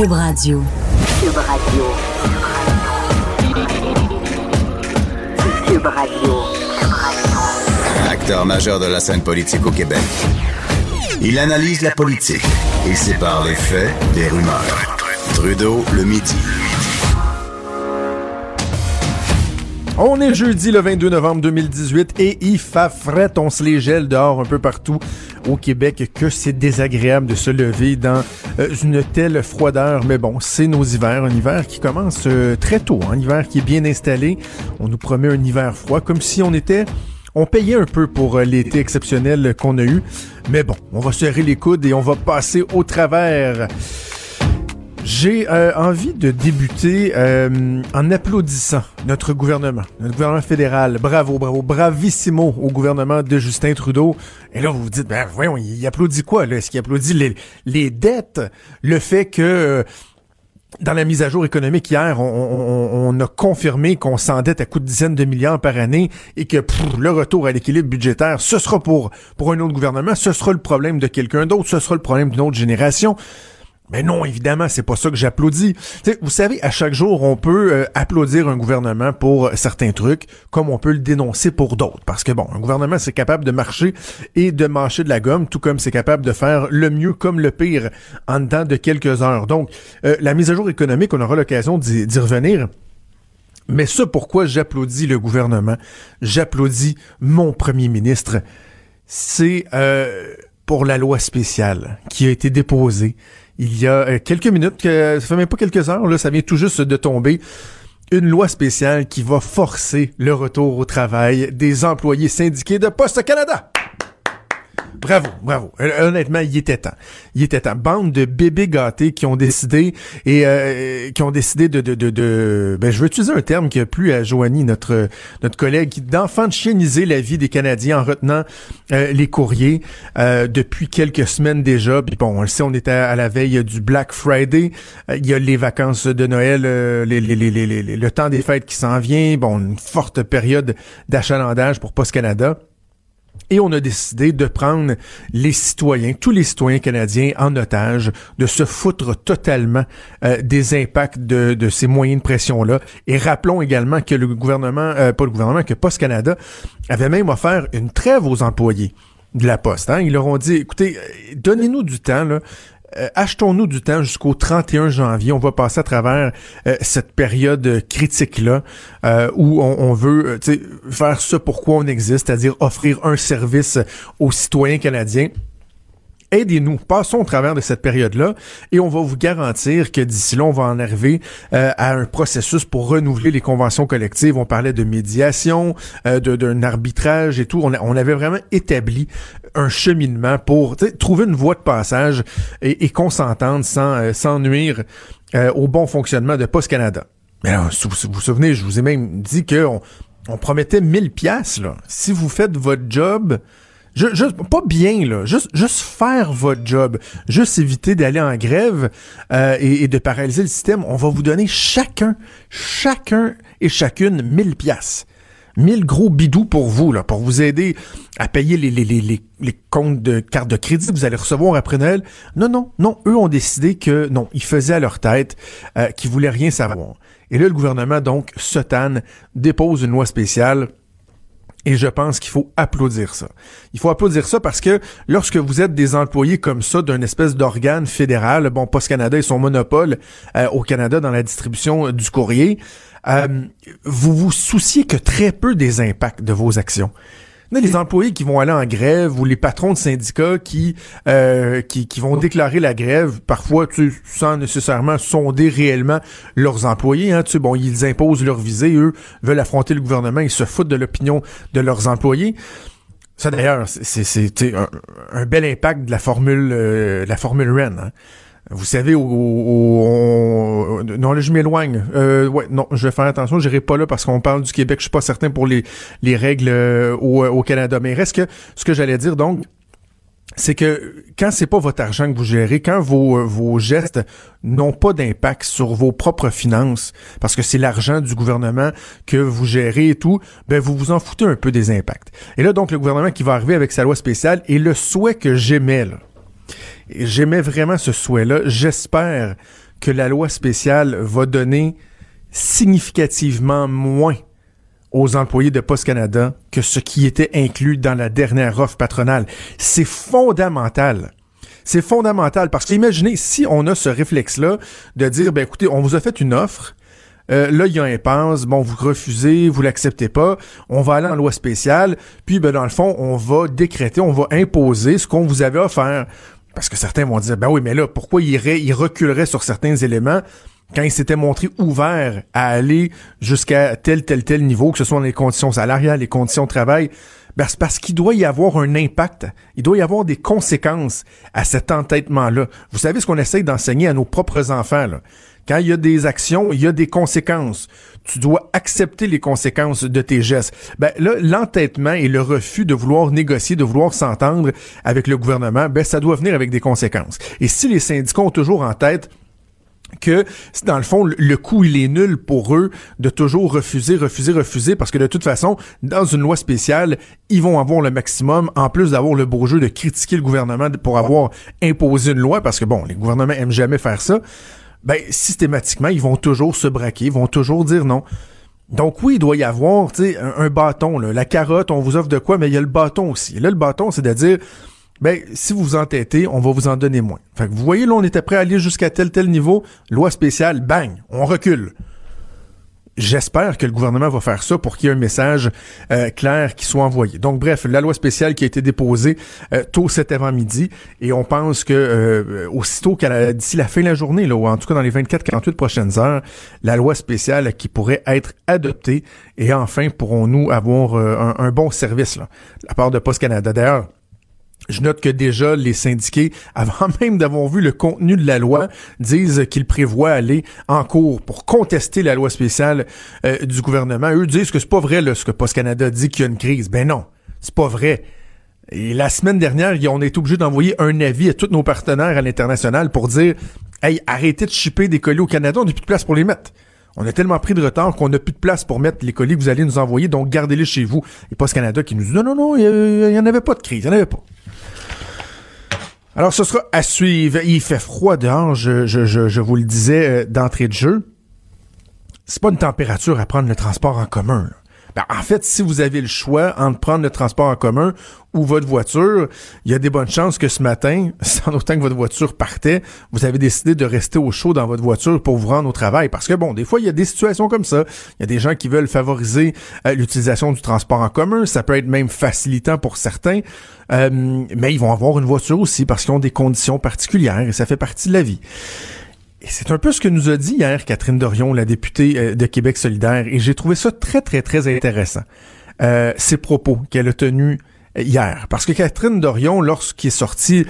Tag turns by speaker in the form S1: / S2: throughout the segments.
S1: Cube Radio. Cube Radio.
S2: Cube Radio. Acteur majeur de la scène politique au Québec. Il analyse la politique et sépare les faits des rumeurs. Trudeau le midi.
S3: On est jeudi le 22 novembre 2018 et il fait fret, on se les gèle dehors un peu partout au Québec que c'est désagréable de se lever dans euh, une telle froideur. Mais bon, c'est nos hivers, un hiver qui commence euh, très tôt, un hiver qui est bien installé. On nous promet un hiver froid comme si on était on payait un peu pour euh, l'été exceptionnel qu'on a eu. Mais bon, on va serrer les coudes et on va passer au travers. J'ai euh, envie de débuter euh, en applaudissant notre gouvernement, notre gouvernement fédéral. Bravo, bravo, bravissimo au gouvernement de Justin Trudeau. Et là, vous vous dites, ben voyons, il applaudit quoi? Est-ce qu'il applaudit les, les, dettes? Le fait que... Euh, dans la mise à jour économique hier, on, a confirmé qu'on s'endette à coups de dizaines de milliards par année et que le retour à l'équilibre budgétaire, ce sera pour, pour un autre gouvernement, ce sera le problème de quelqu'un d'autre, ce sera le problème d'une autre génération. Mais non, évidemment, c'est pas ça que j'applaudis. vous savez, à chaque jour, on peut euh, applaudir un gouvernement pour certains trucs, comme on peut le dénoncer pour d'autres. Parce que bon, un gouvernement, c'est capable de marcher et de mâcher de la gomme, tout comme c'est capable de faire le mieux comme le pire en dedans de quelques heures. Donc, euh, la mise à jour économique, on aura l'occasion d'y revenir. Mais ce pourquoi j'applaudis le gouvernement, j'applaudis mon premier ministre, c'est euh, pour la loi spéciale qui a été déposée il y a euh, quelques minutes, que, ça fait même pas quelques heures, là, ça vient tout juste de tomber une loi spéciale qui va forcer le retour au travail des employés syndiqués de Poste Canada. Bravo, bravo. Honnêtement, il était temps. Il était temps. Bande de bébés gâtés qui ont décidé et euh, qui ont décidé de, de, de, ben je veux utiliser un terme qui a plu à Joanie, notre notre collègue, d'enfant de chieniser la vie des Canadiens en retenant euh, les courriers euh, depuis quelques semaines déjà. Puis bon, on on était à, la veille du Black Friday. il y a les vacances de Noël, le temps des fêtes qui s'en vient. Bon, une forte période d'achalandage pour Post Canada. Et on a décidé de prendre les citoyens, tous les citoyens canadiens en otage, de se foutre totalement euh, des impacts de, ces moyens de pression-là. Et rappelons également que le gouvernement, euh, pas le gouvernement, que Post Canada avait même offert une trêve aux employés de la Poste. Hein. Ils leur ont dit, écoutez, euh, donnez-nous du temps, là. Euh, achetons-nous du temps jusqu'au 31 janvier. On va passer à travers euh, cette période critique-là euh, où on, veut faire ce pourquoi on existe, c'est-à-dire offrir un service aux citoyens canadiens aidez-nous, passons au travers de cette période-là et on va vous garantir que d'ici là, on va en arriver à un processus pour renouveler les conventions collectives. On parlait de médiation, d'un arbitrage et tout. On, on, avait vraiment établi un cheminement pour trouver une voie de passage et, et qu'on s'entende sans, euh, sans nuire euh, au bon fonctionnement de Post Canada. Mais si vous vous souvenez, je vous ai même dit qu'on on promettait 1000 pièces là. Si vous faites votre job, juste, pas bien là, juste, juste faire votre job, juste éviter d'aller en grève euh, et, de paralyser le système. On va vous donner chacun, chacun et chacune 1000 pièces. 1000 gros bidous pour vous, là, pour vous aider à payer les, les, les, les, comptes de carte de crédit que vous allez recevoir après Noël. Non, non, non. Eux ont décidé que non, ils faisaient à leur tête, euh, qu'ils voulaient rien savoir. Et là, le gouvernement, donc, Sotan, dépose une loi spéciale et je pense qu'il faut applaudir ça. Il faut applaudir ça parce que lorsque vous êtes des employés comme ça d'un espèce d'organe fédéral, bon, Post Canada et son monopole euh, au Canada dans la distribution du courrier, euh, vous vous souciez que très peu des impacts de vos actions. Les employés qui vont aller en grève ou les patrons de syndicats qui, euh, qui, qui, vont déclarer la grève, parfois tu, sans nécessairement sonder réellement leurs employés. Hein, tu bon, ils imposent leur visée, eux veulent affronter le gouvernement, ils se foutent de l'opinion de leurs employés. Ça d'ailleurs, c'est un, un, bel impact de la formule, euh, la formule REN. Hein. Vous savez, au, non, là, je m'éloigne. Euh, ouais, non, je vais faire attention. Je n'irai pas là parce qu'on parle du Québec. Je suis pas certain pour les, les règles euh, au, au, Canada. Mais reste que ce que j'allais dire, donc, c'est que quand c'est pas votre argent que vous gérez, quand vos, vos gestes n'ont pas d'impact sur vos propres finances, parce que c'est l'argent du gouvernement que vous gérez et tout, ben vous vous en foutez un peu des impacts. Et là, donc, le gouvernement qui va arriver avec sa loi spéciale et le souhait que j'aimais, là, J'aimais vraiment ce souhait-là. J'espère que la loi spéciale va donner significativement moins aux employés de Post Canada que ce qui était inclus dans la dernière offre patronale. C'est fondamental. C'est fondamental parce qu'imaginez si on a ce réflexe-là de dire, ben écoutez, on vous a fait une offre, euh, là, il y a un impasse. Bon, vous refusez, vous l'acceptez pas. On va aller en loi spéciale. Puis, ben, dans le fond, on va décréter, on va imposer ce qu'on vous avait offert. Parce que certains vont dire, ben oui, mais là, pourquoi il, irait, il reculerait sur certains éléments quand il s'était montré ouvert à aller jusqu'à tel, tel, tel niveau, que ce soit dans les conditions salariales, les conditions de travail, ben c'est parce qu'il doit y avoir un impact, il doit y avoir des conséquences à cet entêtement-là. Vous savez ce qu'on essaye d'enseigner à nos propres enfants, là? Quand il y a des actions, il y a des conséquences. Tu dois accepter les conséquences de tes gestes. Ben là, l'entêtement et le refus de vouloir négocier, de vouloir s'entendre avec le gouvernement, ben ça doit venir avec des conséquences. Et si les syndicats ont toujours en tête que dans le fond le coût il est nul pour eux de toujours refuser refuser refuser parce que de toute façon dans une loi spéciale ils vont avoir le maximum en plus d'avoir le beau jeu de critiquer le gouvernement pour avoir imposé une loi parce que bon les gouvernements aiment jamais faire ça ben systématiquement, ils vont toujours se braquer, ils vont toujours dire non. Donc oui, il doit y avoir un, un bâton. La carotte, on vous offre de quoi, mais il y a le bâton aussi. Là, le bâton, c'est de dire, ben, si vous vous entêtez, on va vous en donner moins. Fait que vous voyez, là, on était prêt à aller jusqu'à tel tel niveau. Loi spéciale, bang, on recule. J'espère que le gouvernement va faire ça pour qu'il y ait un message euh, clair qui soit envoyé. Donc bref, la loi spéciale qui a été déposée euh, tôt cet avant-midi et on pense que euh, aussitôt qu'à d'ici la fin de la journée, là, ou en tout cas dans les 24-48 prochaines heures, la loi spéciale qui pourrait être adoptée et enfin pourrons-nous avoir un, un, bon service là, de la part de Post Canada. D'ailleurs, je note que déjà les syndiqués, avant même d'avoir vu le contenu de la loi, disent qu'ils prévoient aller en cours pour contester la loi spéciale euh, du gouvernement. Eux disent que c'est pas vrai là, ce que Post Canada dit qu'il y a une crise. Ben non, c'est pas vrai. Et la semaine dernière, on est obligé d'envoyer un avis à tous nos partenaires à l'international pour dire Hey, arrêtez de chipper des colis au Canada, on n'a plus de place pour les mettre. On a tellement pris de retard qu'on n'a plus de place pour mettre les colis que vous allez nous envoyer, donc gardez-les chez vous. Et Post Canada qui nous dit non, non, non, il n'y en avait pas de crise, il n'y en avait pas. Alors, ce sera à suivre. Il fait froid dehors, je, je, je, vous le disais euh, d'entrée de jeu. C'est pas une température à prendre le transport en commun. Ben, en fait, si vous avez le choix entre prendre le transport en commun ou votre voiture, il y a des bonnes chances que ce matin, sans autant que votre voiture partait, vous avez décidé de rester au chaud dans votre voiture pour vous rendre au travail. Parce que bon, des fois, il y a des situations comme ça. Il y a des gens qui veulent favoriser euh, l'utilisation du transport en commun. Ça peut être même facilitant pour certains. Euh, mais ils vont avoir une voiture aussi parce qu'ils ont des conditions particulières et ça fait partie de la vie. C'est un peu ce que nous a dit hier Catherine Dorion, la députée euh, de Québec solidaire, et j'ai trouvé ça très, très, très intéressant. Euh, ces propos qu'elle a tenus hier. Parce que Catherine Dorion, lorsqu'il est sorti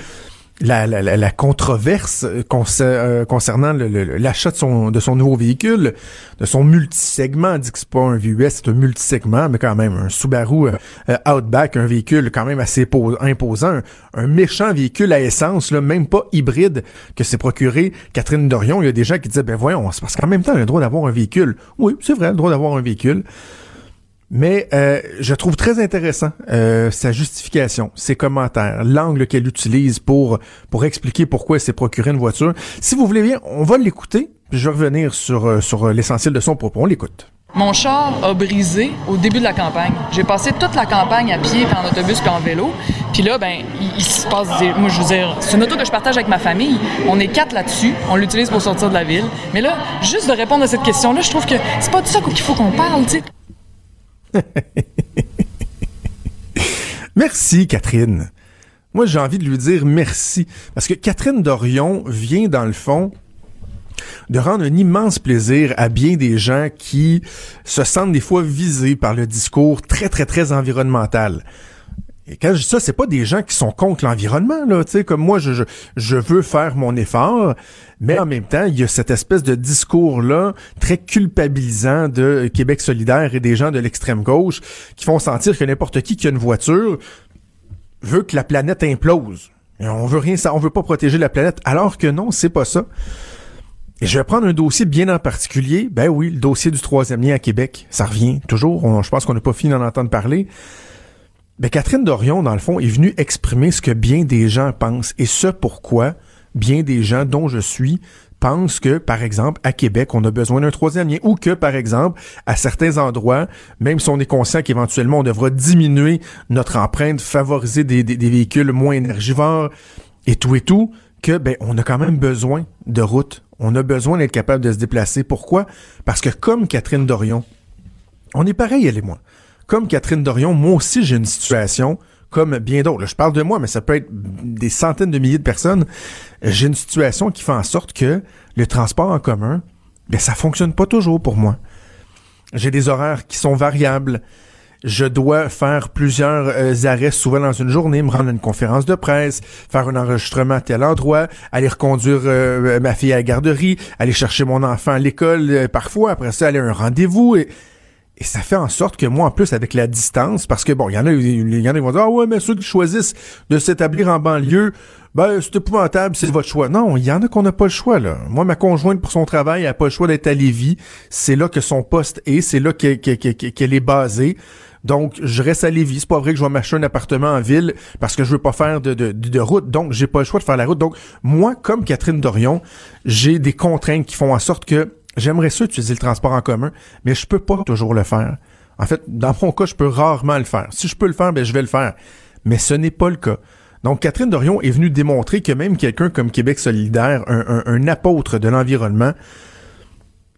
S3: la, la, la, controverse euh, euh, concernant l'achat de son, de son nouveau véhicule, de son multisegment. Dit que c'est pas un VUS, c'est un multisegment, mais quand même un Subaru euh, Outback, un véhicule quand même assez imposant, un, méchant véhicule à essence, là, même pas hybride, que s'est procuré Catherine Dorion. Il y a des gens qui disaient, ben voyons, parce qu'en même temps, a le droit d'avoir un véhicule. Oui, c'est vrai, le droit d'avoir un véhicule. Mais euh, je trouve très intéressant euh, sa justification, ses commentaires, l'angle qu'elle utilise pour pour expliquer pourquoi elle s'est procuré une voiture. Si vous voulez bien, on va l'écouter, puis je vais revenir sur euh, sur l'essentiel de son propos. On l'écoute.
S4: Mon char a brisé au début de la campagne. J'ai passé toute la campagne à pied, puis en autobus, puis en vélo. Puis là, ben, il, se passe des... Moi, je veux dire, c'est une auto que je partage avec ma famille. On est quatre là-dessus. On l'utilise pour sortir de la ville. Mais là, juste de répondre à cette question-là, je trouve que c'est pas de ça qu'il faut qu'on parle, tu sais.
S3: merci, Catherine. Moi, j'ai envie de lui dire merci. Parce que Catherine Dorion vient, dans le fond, de rendre un immense plaisir à bien des gens qui se sentent des fois visés par le discours très, très, très environnemental. Et quand je dis ça, c'est pas des gens qui sont contre l'environnement, là, tu sais, comme moi, je, je, je, veux faire mon effort, mais en même temps, il y a cette espèce de discours-là très culpabilisant de Québec solidaire et des gens de l'extrême gauche qui font sentir que n'importe qui qui a une voiture veut que la planète implose. Et on veut rien, ça, on veut pas protéger la planète, alors que non, c'est pas ça. Et je vais prendre un dossier bien en particulier. Ben oui, le dossier du troisième lien à Québec. Ça revient toujours. je pense qu'on n'a pas fini d'en entendre parler. Ben, Catherine Dorion, dans le fond, est venue exprimer ce que bien des gens pensent et ce pourquoi bien des gens dont je suis pensent que, par exemple, à Québec, on a besoin d'un troisième lien ou que, par exemple, à certains endroits, même si on est conscient qu'éventuellement on devra diminuer notre empreinte, favoriser des, véhicules moins énergivores et tout et tout, que, ben, on a quand même besoin de routes. On a besoin d'être capable de se déplacer. Pourquoi? Parce que comme Catherine Dorion, on est pareil, elle et moi. Comme Catherine Dorion, moi aussi j'ai une situation comme bien d'autres. Je parle de moi, mais ça peut être des centaines de milliers de personnes. J'ai une situation qui fait en sorte que le transport en commun, ben, ça fonctionne pas toujours pour moi. J'ai des horaires qui sont variables. Je dois faire plusieurs euh, arrêts souvent dans une journée, me rendre à une conférence de presse, faire un enregistrement à tel endroit, aller reconduire euh, ma fille à la garderie, aller chercher mon enfant à l'école euh, parfois, après ça aller à un rendez-vous. Et et ça fait en sorte que moi, en plus, avec la distance, parce que bon, il y en a, il y en a qui vont dire, ah ouais, mais ceux qui choisissent de s'établir en banlieue, ben, c'est épouvantable, c'est votre choix. Non, il y en a qu'on n'a pas le choix, là. Moi, ma conjointe, pour son travail, elle n'a pas le choix d'être à Lévis. C'est là que son poste est, c'est là qu'elle est basée. Donc, je reste à Lévis. C'est pas vrai que je vais m'acheter un appartement en ville parce que je veux pas faire de, de, de route. Donc, j'ai pas le choix de faire la route. Donc, moi, comme Catherine Dorion, j'ai des contraintes qui font en sorte que J'aimerais ça utiliser le transport en commun, mais je peux pas toujours le faire. En fait, dans mon cas, je peux rarement le faire. Si je peux le faire, ben je vais le faire. Mais ce n'est pas le cas. Donc, Catherine Dorion est venue démontrer que même quelqu'un comme Québec solidaire, un, apôtre de l'environnement,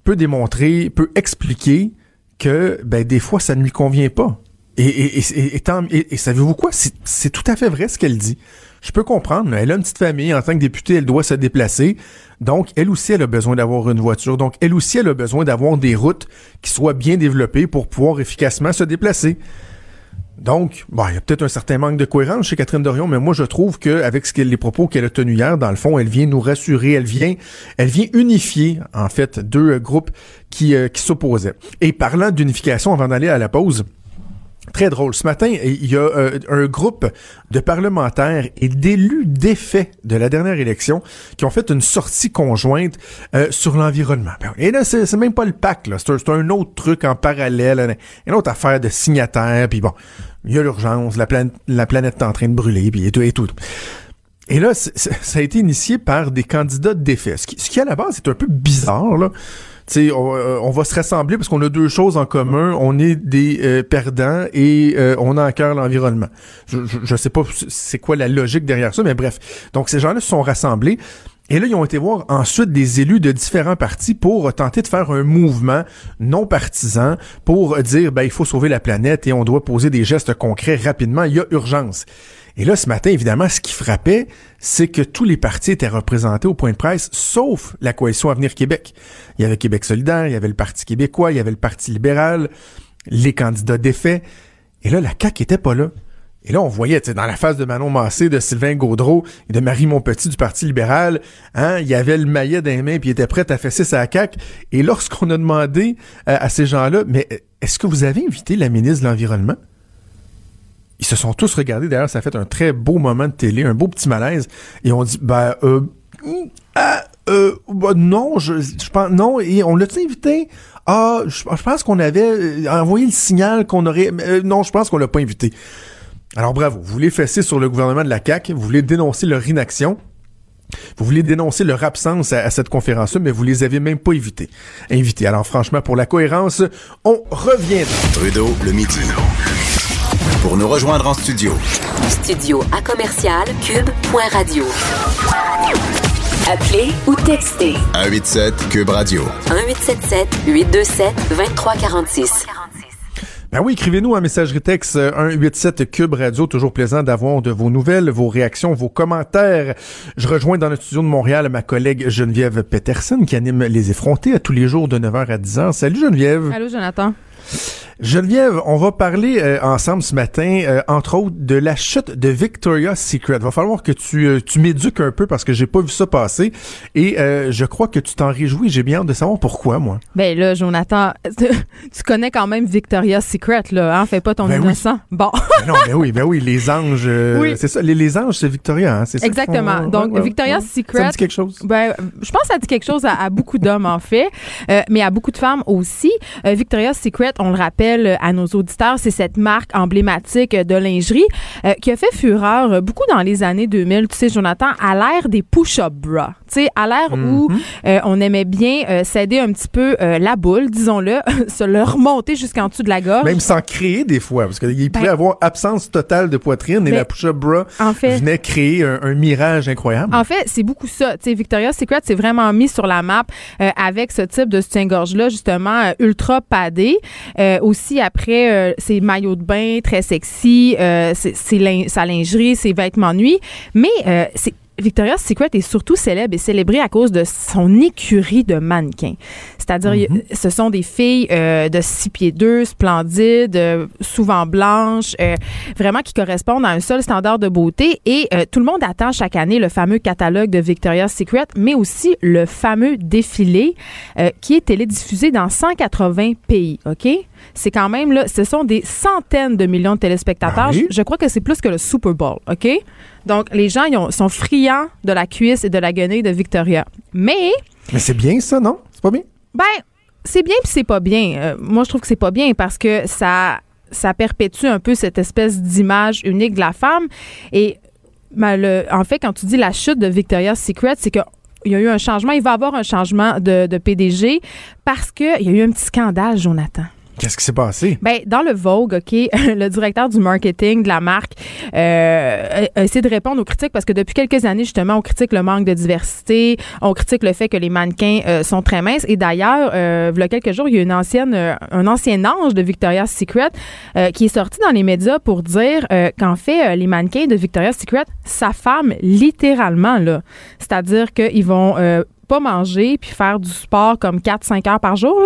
S3: peut démontrer, peut expliquer que ben, des fois, ça ne lui convient pas. Et, et, et, et savez-vous quoi? C'est tout à fait vrai ce qu'elle dit. Je peux comprendre. Elle a une petite famille. En tant que députée, elle doit se déplacer. Donc, elle aussi, elle a besoin d'avoir une voiture. Donc, elle aussi, elle a besoin d'avoir des routes qui soient bien développées pour pouvoir efficacement se déplacer. Donc, bon, il y a peut-être un certain manque de cohérence chez Catherine Dorion, mais moi je trouve qu'avec ce les propos qu'elle a tenus hier, dans le fond, elle vient nous rassurer, elle vient, elle vient unifier en fait deux groupes qui, euh, qui s'opposaient. Et parlant d'unification, avant d'aller à la pause, Très drôle. Ce matin, il y a euh, un groupe de parlementaires et d'élus défaits de la dernière élection qui ont fait une sortie conjointe euh, sur l'environnement. Ben, et là, c'est même pas le là. C'est un, autre truc en parallèle, une autre affaire de signataires, puis bon, il y a l'urgence, la, planète, la planète est en train de brûler, puis et tout, et tout. Et là, ça a été initié par des candidats défaits. Ce qui, ce qui à la base est un peu bizarre, là. On, euh, on, va se rassembler parce qu'on a deux choses en commun. On est des euh, perdants et euh, on a à cœur l'environnement. Je, je, sais pas c'est quoi la logique derrière ça, mais bref. Donc ces gens-là se sont rassemblés. Et là, ils ont été voir ensuite des élus de différents partis pour tenter de faire un mouvement non partisan pour dire, ben, il faut sauver la planète et on doit poser des gestes concrets rapidement. Il y a urgence. Et là, ce matin, évidemment, ce qui frappait, c'est que tous les partis étaient représentés au point de presse, sauf la coalition Avenir Québec. Il y avait Québec solidaire, il y avait le Parti québécois, il y avait le Parti libéral, les candidats défaits. Et là, la CAQ était pas là. Et là, on voyait, dans la face de Manon Massé, de Sylvain Gaudreau et de Marie Montpetit du Parti libéral, hein, il y avait le maillet dans mains puis il était prêt à fesser sa CAQ. Et lorsqu'on a demandé euh, à ces gens-là, mais est-ce que vous avez invité la ministre de l'Environnement? Ils se sont tous regardés. D'ailleurs, ça a fait un très beau moment de télé, un beau petit malaise. Et on dit, ben, euh, ah, euh, bah, non, je, pense, non. Et on l'a-tu invité? Ah, je, pense qu'on avait euh, envoyé le signal qu'on aurait. Euh, non, je pense qu'on l'a pas invité. Alors bravo, vous voulez fesser sur le gouvernement de la CAQ, vous voulez dénoncer leur inaction. Vous voulez dénoncer leur absence à, cette conférence-là, mais vous les avez même pas invités. Alors franchement, pour la cohérence, on revient.
S2: Trudeau, le midi pour nous rejoindre en studio.
S1: Studio à commercial cube.radio. Appelez ou textez.
S2: 187 cube radio.
S1: 1877 827 2346.
S3: Ben oui, écrivez-nous un messagerie texte 187 Cube Radio. Toujours plaisant d'avoir de vos nouvelles, vos réactions, vos commentaires. Je rejoins dans le studio de Montréal ma collègue Geneviève Peterson qui anime Les Effrontés à tous les jours de 9h à 10h. Salut Geneviève.
S5: Allô Jonathan.
S3: Geneviève, on va parler euh, ensemble ce matin, euh, entre autres, de la chute de Victoria's Secret. Va falloir que tu, euh, tu m'éduques un peu parce que j'ai pas vu ça passer. Et je crois que tu t'en réjouis. J'ai bien hâte de savoir pourquoi, moi.
S5: Ben là, Jonathan, tu connais quand même Victoria's Secret, là. Hein? Fais pas ton
S3: ben
S5: innocent. Bon.
S3: ben non, ben oui, ben oui, les anges. Oui. C'est ça. Les, anges, c'est Victoria, hein? C'est
S5: Exactement. Donc, Victoria's Secret. Ça
S3: dit quelque chose?
S5: Ben, je pense que ça dit quelque chose à, à beaucoup d'hommes, en fait, mais à beaucoup de femmes aussi. Victoria's Secret, on le rappelle, rappelle à nos auditeurs, c'est cette marque emblématique de lingerie euh, qui a fait fureur euh, beaucoup dans les années 2000. Tu sais, Jonathan, à l'ère des push-up bras. Tu sais, à l'ère où
S3: Mhm.
S5: euh, on aimait bien euh, s'aider un petit peu euh, la boule, disons-le, se le remonter jusqu'en dessous de la gorge.
S3: Même sans créer des fois, parce qu'il pouvait
S5: Ben-
S3: avoir absence totale de poitrine et
S5: Ben,
S3: la push-up bra
S5: en fait,
S3: venait créer un, un mirage incroyable.
S5: En fait, c'est beaucoup ça. Tu sais, Victoria's Secret s'est vraiment mis sur la map euh, avec ce type de soutien-gorge-là, justement, euh, ultra padé. Euh, aussi, après, euh, maillots de bain très sexy, euh, c'est- sa lingerie, ses vêtements nuit. Mais euh, c'est Victoria's Secret est surtout célèbre et célébré à cause de son écurie de mannequins. C'est-à-dire, y- ce sont des filles euh, de 6 pieds 2, splendides, euh, souvent blanches, euh, vraiment qui correspondent à un seul standard de beauté. Et tout le monde attend chaque année le fameux catalogue de Victoria's Secret, mais aussi le fameux défilé qui est télédiffusé dans 180 pays. OK? C'est quand même, là, ce sont des centaines de millions de téléspectateurs.
S3: Ah oui?
S5: Je, je crois que c'est plus que le Super Bowl. OK? Donc, les gens ils ont- sont friands de la cuisse et de la guenille de Victoria. Mais,
S3: Mais c'est bien ça, non? C'est pas bien?
S5: ben, c'est bien puis c'est pas bien. Euh, moi, je trouve que c'est pas bien parce que ça, ça perpétue un peu cette espèce d'image unique de la femme. Et ben, le- en fait, quand tu dis la chute de Victoria's Secret, c'est que il y a eu un changement. Il va y avoir un changement de, de PDG parce qu'il y a eu un petit scandale, Jonathan.
S3: Qu'est-ce qui s'est passé?
S5: Ben, dans le Vogue, OK, le directeur du marketing de la marque euh, a- essayé de répondre aux critiques parce que depuis quelques années, justement, on critique le manque de diversité, on critique le fait que les mannequins euh, sont très minces. Et d'ailleurs, euh, il y a quelques jours, il y a une ancienne, euh, un ancien ange de Victoria's Secret euh, qui est sorti dans les médias pour dire euh, qu'en fait, les mannequins de Victoria's Secret s'affament littéralement, là. C'est-à-dire qu'ils vont... manger puis faire du sport comme 4-5 heures par jour.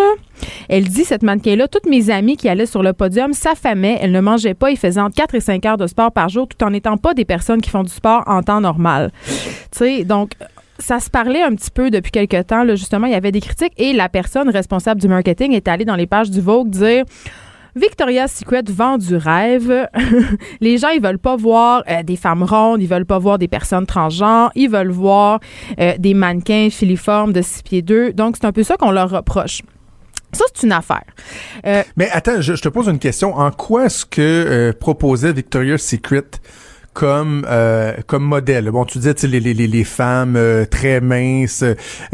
S5: Elle dit, cette mannequin-là, toutes mes amies qui allaient sur le podium s'affamaient. Elles ne mangeaient pas. Ils faisaient entre 4 et 5 heures de sport par jour tout en n'étant pas des personnes qui font du sport en temps normal. Tu sais, donc, ça se parlait un petit peu depuis quelque temps. Là, justement, il y avait des critiques et la personne responsable du marketing est allée dans les pages du Vogue dire Victoria's Secret vend du rêve. les gens, ils veulent pas voir euh, des femmes rondes, ils veulent pas voir des personnes transgenres, ils veulent voir euh, des mannequins filiformes de 6 pieds 2. Donc, c'est un peu ça qu'on leur reproche. Ça, c'est une affaire. Euh,
S3: Mais attends, je, te pose une question. En quoi est-ce que proposait Victoria's Secret comme euh, comme modèle? Bon, tu disais, les, les, les, les femmes euh, très minces,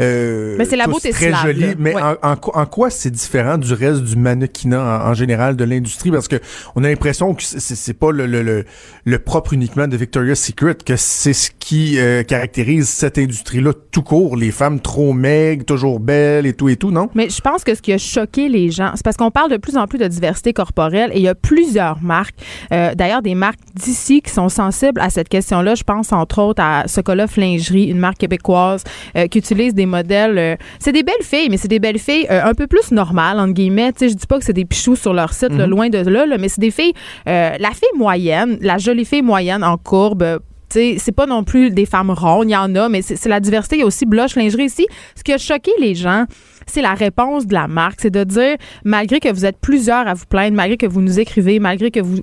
S3: euh,
S5: Mais c'est la beauté
S3: très
S5: slave, là.
S3: Mais
S5: Ouais.
S3: en, en, quoi- en quoi c'est différent du reste du mannequinat en, en général de l'industrie? Parce que on a l'impression que c'est- pas le, le, le, le propre uniquement de Victoria's Secret, que c'est ce qui euh, caractérise cette industrie-là tout court. Les femmes trop maigres, toujours belles et tout et tout, non?
S5: Mais je pense que ce qui a choqué les gens, c'est parce qu'on parle de plus en plus de diversité corporelle et il y a plusieurs marques, euh, d'ailleurs des marques d'ici qui sont sensibles à cette question-là. Je pense entre autres à Sokolov Lingerie, une marque québécoise euh, qui utilise des modèles. euh, c'est des belles filles, mais c'est des belles filles euh, un peu plus normales entre guillemets. Tu sais, je dis pas que c'est des pichous sur leur site, là, loin de là, là, mais c'est des filles, la fille moyenne, la jolie fille moyenne en courbe. Sais, c'est pas non plus des femmes rondes, il y en a, mais c'est la diversité. Il y a aussi Blush Lingerie ici. Ce qui a choqué les gens, c'est la réponse de la marque. C'est de dire, malgré que vous êtes plusieurs à vous plaindre, malgré que vous nous écrivez, malgré que vous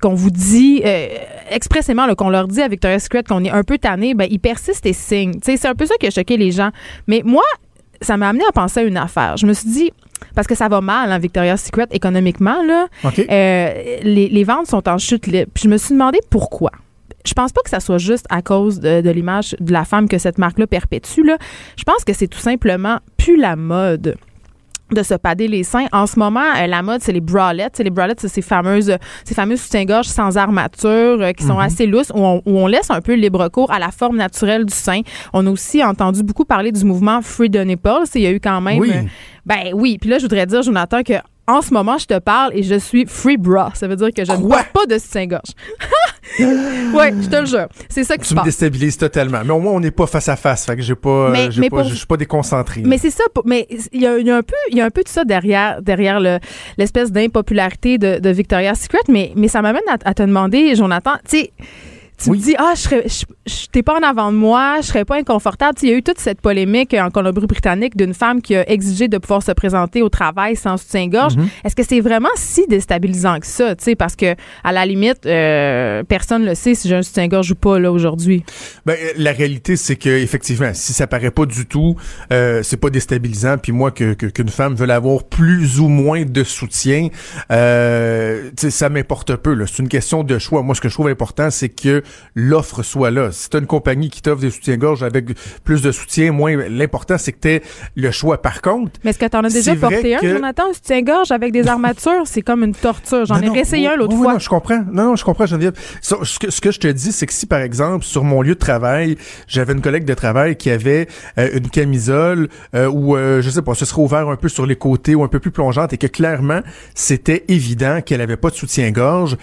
S5: qu'on vous dit euh, expressément, qu'on leur dit à Victoria's Secret qu'on est un peu tanné, ben ils persistent et signent. C'est un peu ça qui a choqué les gens. Mais moi, ça m'a amené à penser à une affaire. Je me suis dit, parce que ça va mal, hein, Victoria's Secret, économiquement, là. Euh, les, les ventes sont en chute libre. Puis je me suis demandé pourquoi. Je pense pas que ça soit juste à cause de, de l'image de la femme que cette marque-là perpétue. Là. Je pense que c'est tout simplement plus la mode de se pader les seins. En ce moment, euh, la mode, c'est les bralettes. Les bralettes, c'est ces fameuses, ces fameux soutiens-gorge sans armature euh, qui sont assez lousses, où on, où on laisse un peu libre cours à la forme naturelle du sein. On a aussi entendu beaucoup parler du mouvement Free the Nipples. Il y a eu quand même...
S3: Oui.
S5: euh, ben oui. Puis là, je voudrais dire, Jonathan, que en ce moment, je te parle et je suis free bra. Ça veut dire que je ne porte pas de soutien-gorge. oui, je te le jure. C'est ça qui se
S3: Tu me déstabilises totalement. Mais au moins, on n'est pas face à face. Fait que j'ai pas,
S5: Mais-
S3: j'ai
S5: mais
S3: pas,
S5: pour-
S3: je suis pas déconcentré.
S5: Mais c'est ça. Mais il y a, il y a un peu, il y a un peu de ça derrière, derrière le- l'espèce d'impopularité de, de Victoria's Secret. Mais, mais ça m'amène à, à te demander, Jonathan, tu sais, tu
S3: Oui.
S5: me dis ah je serais je, je- t'es pas en avant de moi je serais pas inconfortable Tu sais, il y a eu toute cette polémique en Colombie-Britannique d'une femme qui a exigé de pouvoir se présenter au travail sans soutien-gorge
S3: Mm-hmm.
S5: est-ce que c'est vraiment si déstabilisant que ça tu sais? Parce que à la limite euh, personne le sait si j'ai un soutien-gorge ou pas là aujourd'hui
S3: Ben, euh, la réalité, c'est que effectivement, si ça paraît pas du tout, euh, c'est pas déstabilisant. Puis moi, que qu'une femme veuille avoir plus ou moins de soutien, euh, ça m'importe peu. là. C'est une question de choix. Moi, ce que je trouve important, c'est que l'offre soit là. Si t'as une compagnie qui t'offre des soutiens-gorge avec plus de soutien, moins, l'important, c'est que t'aies le choix. Par contre,
S5: mais est-ce que t'en as déjà porté un
S3: que-
S5: Jonathan? Un soutien-gorge avec des armatures c'est comme une torture j'en ai
S3: oui,
S5: un l'autre
S3: oui,
S5: fois
S3: Non, je comprends. Non, non, je comprends, Geneviève. So, ce, que, ce que je te dis, c'est que si, par exemple, sur mon lieu de travail, j'avais une collègue de travail qui avait euh, une camisole euh, ou, euh, je sais pas, ce serait ouvert un peu sur les côtés ou un peu plus plongeante et que clairement, c'était évident qu'elle avait pas de soutien-gorge,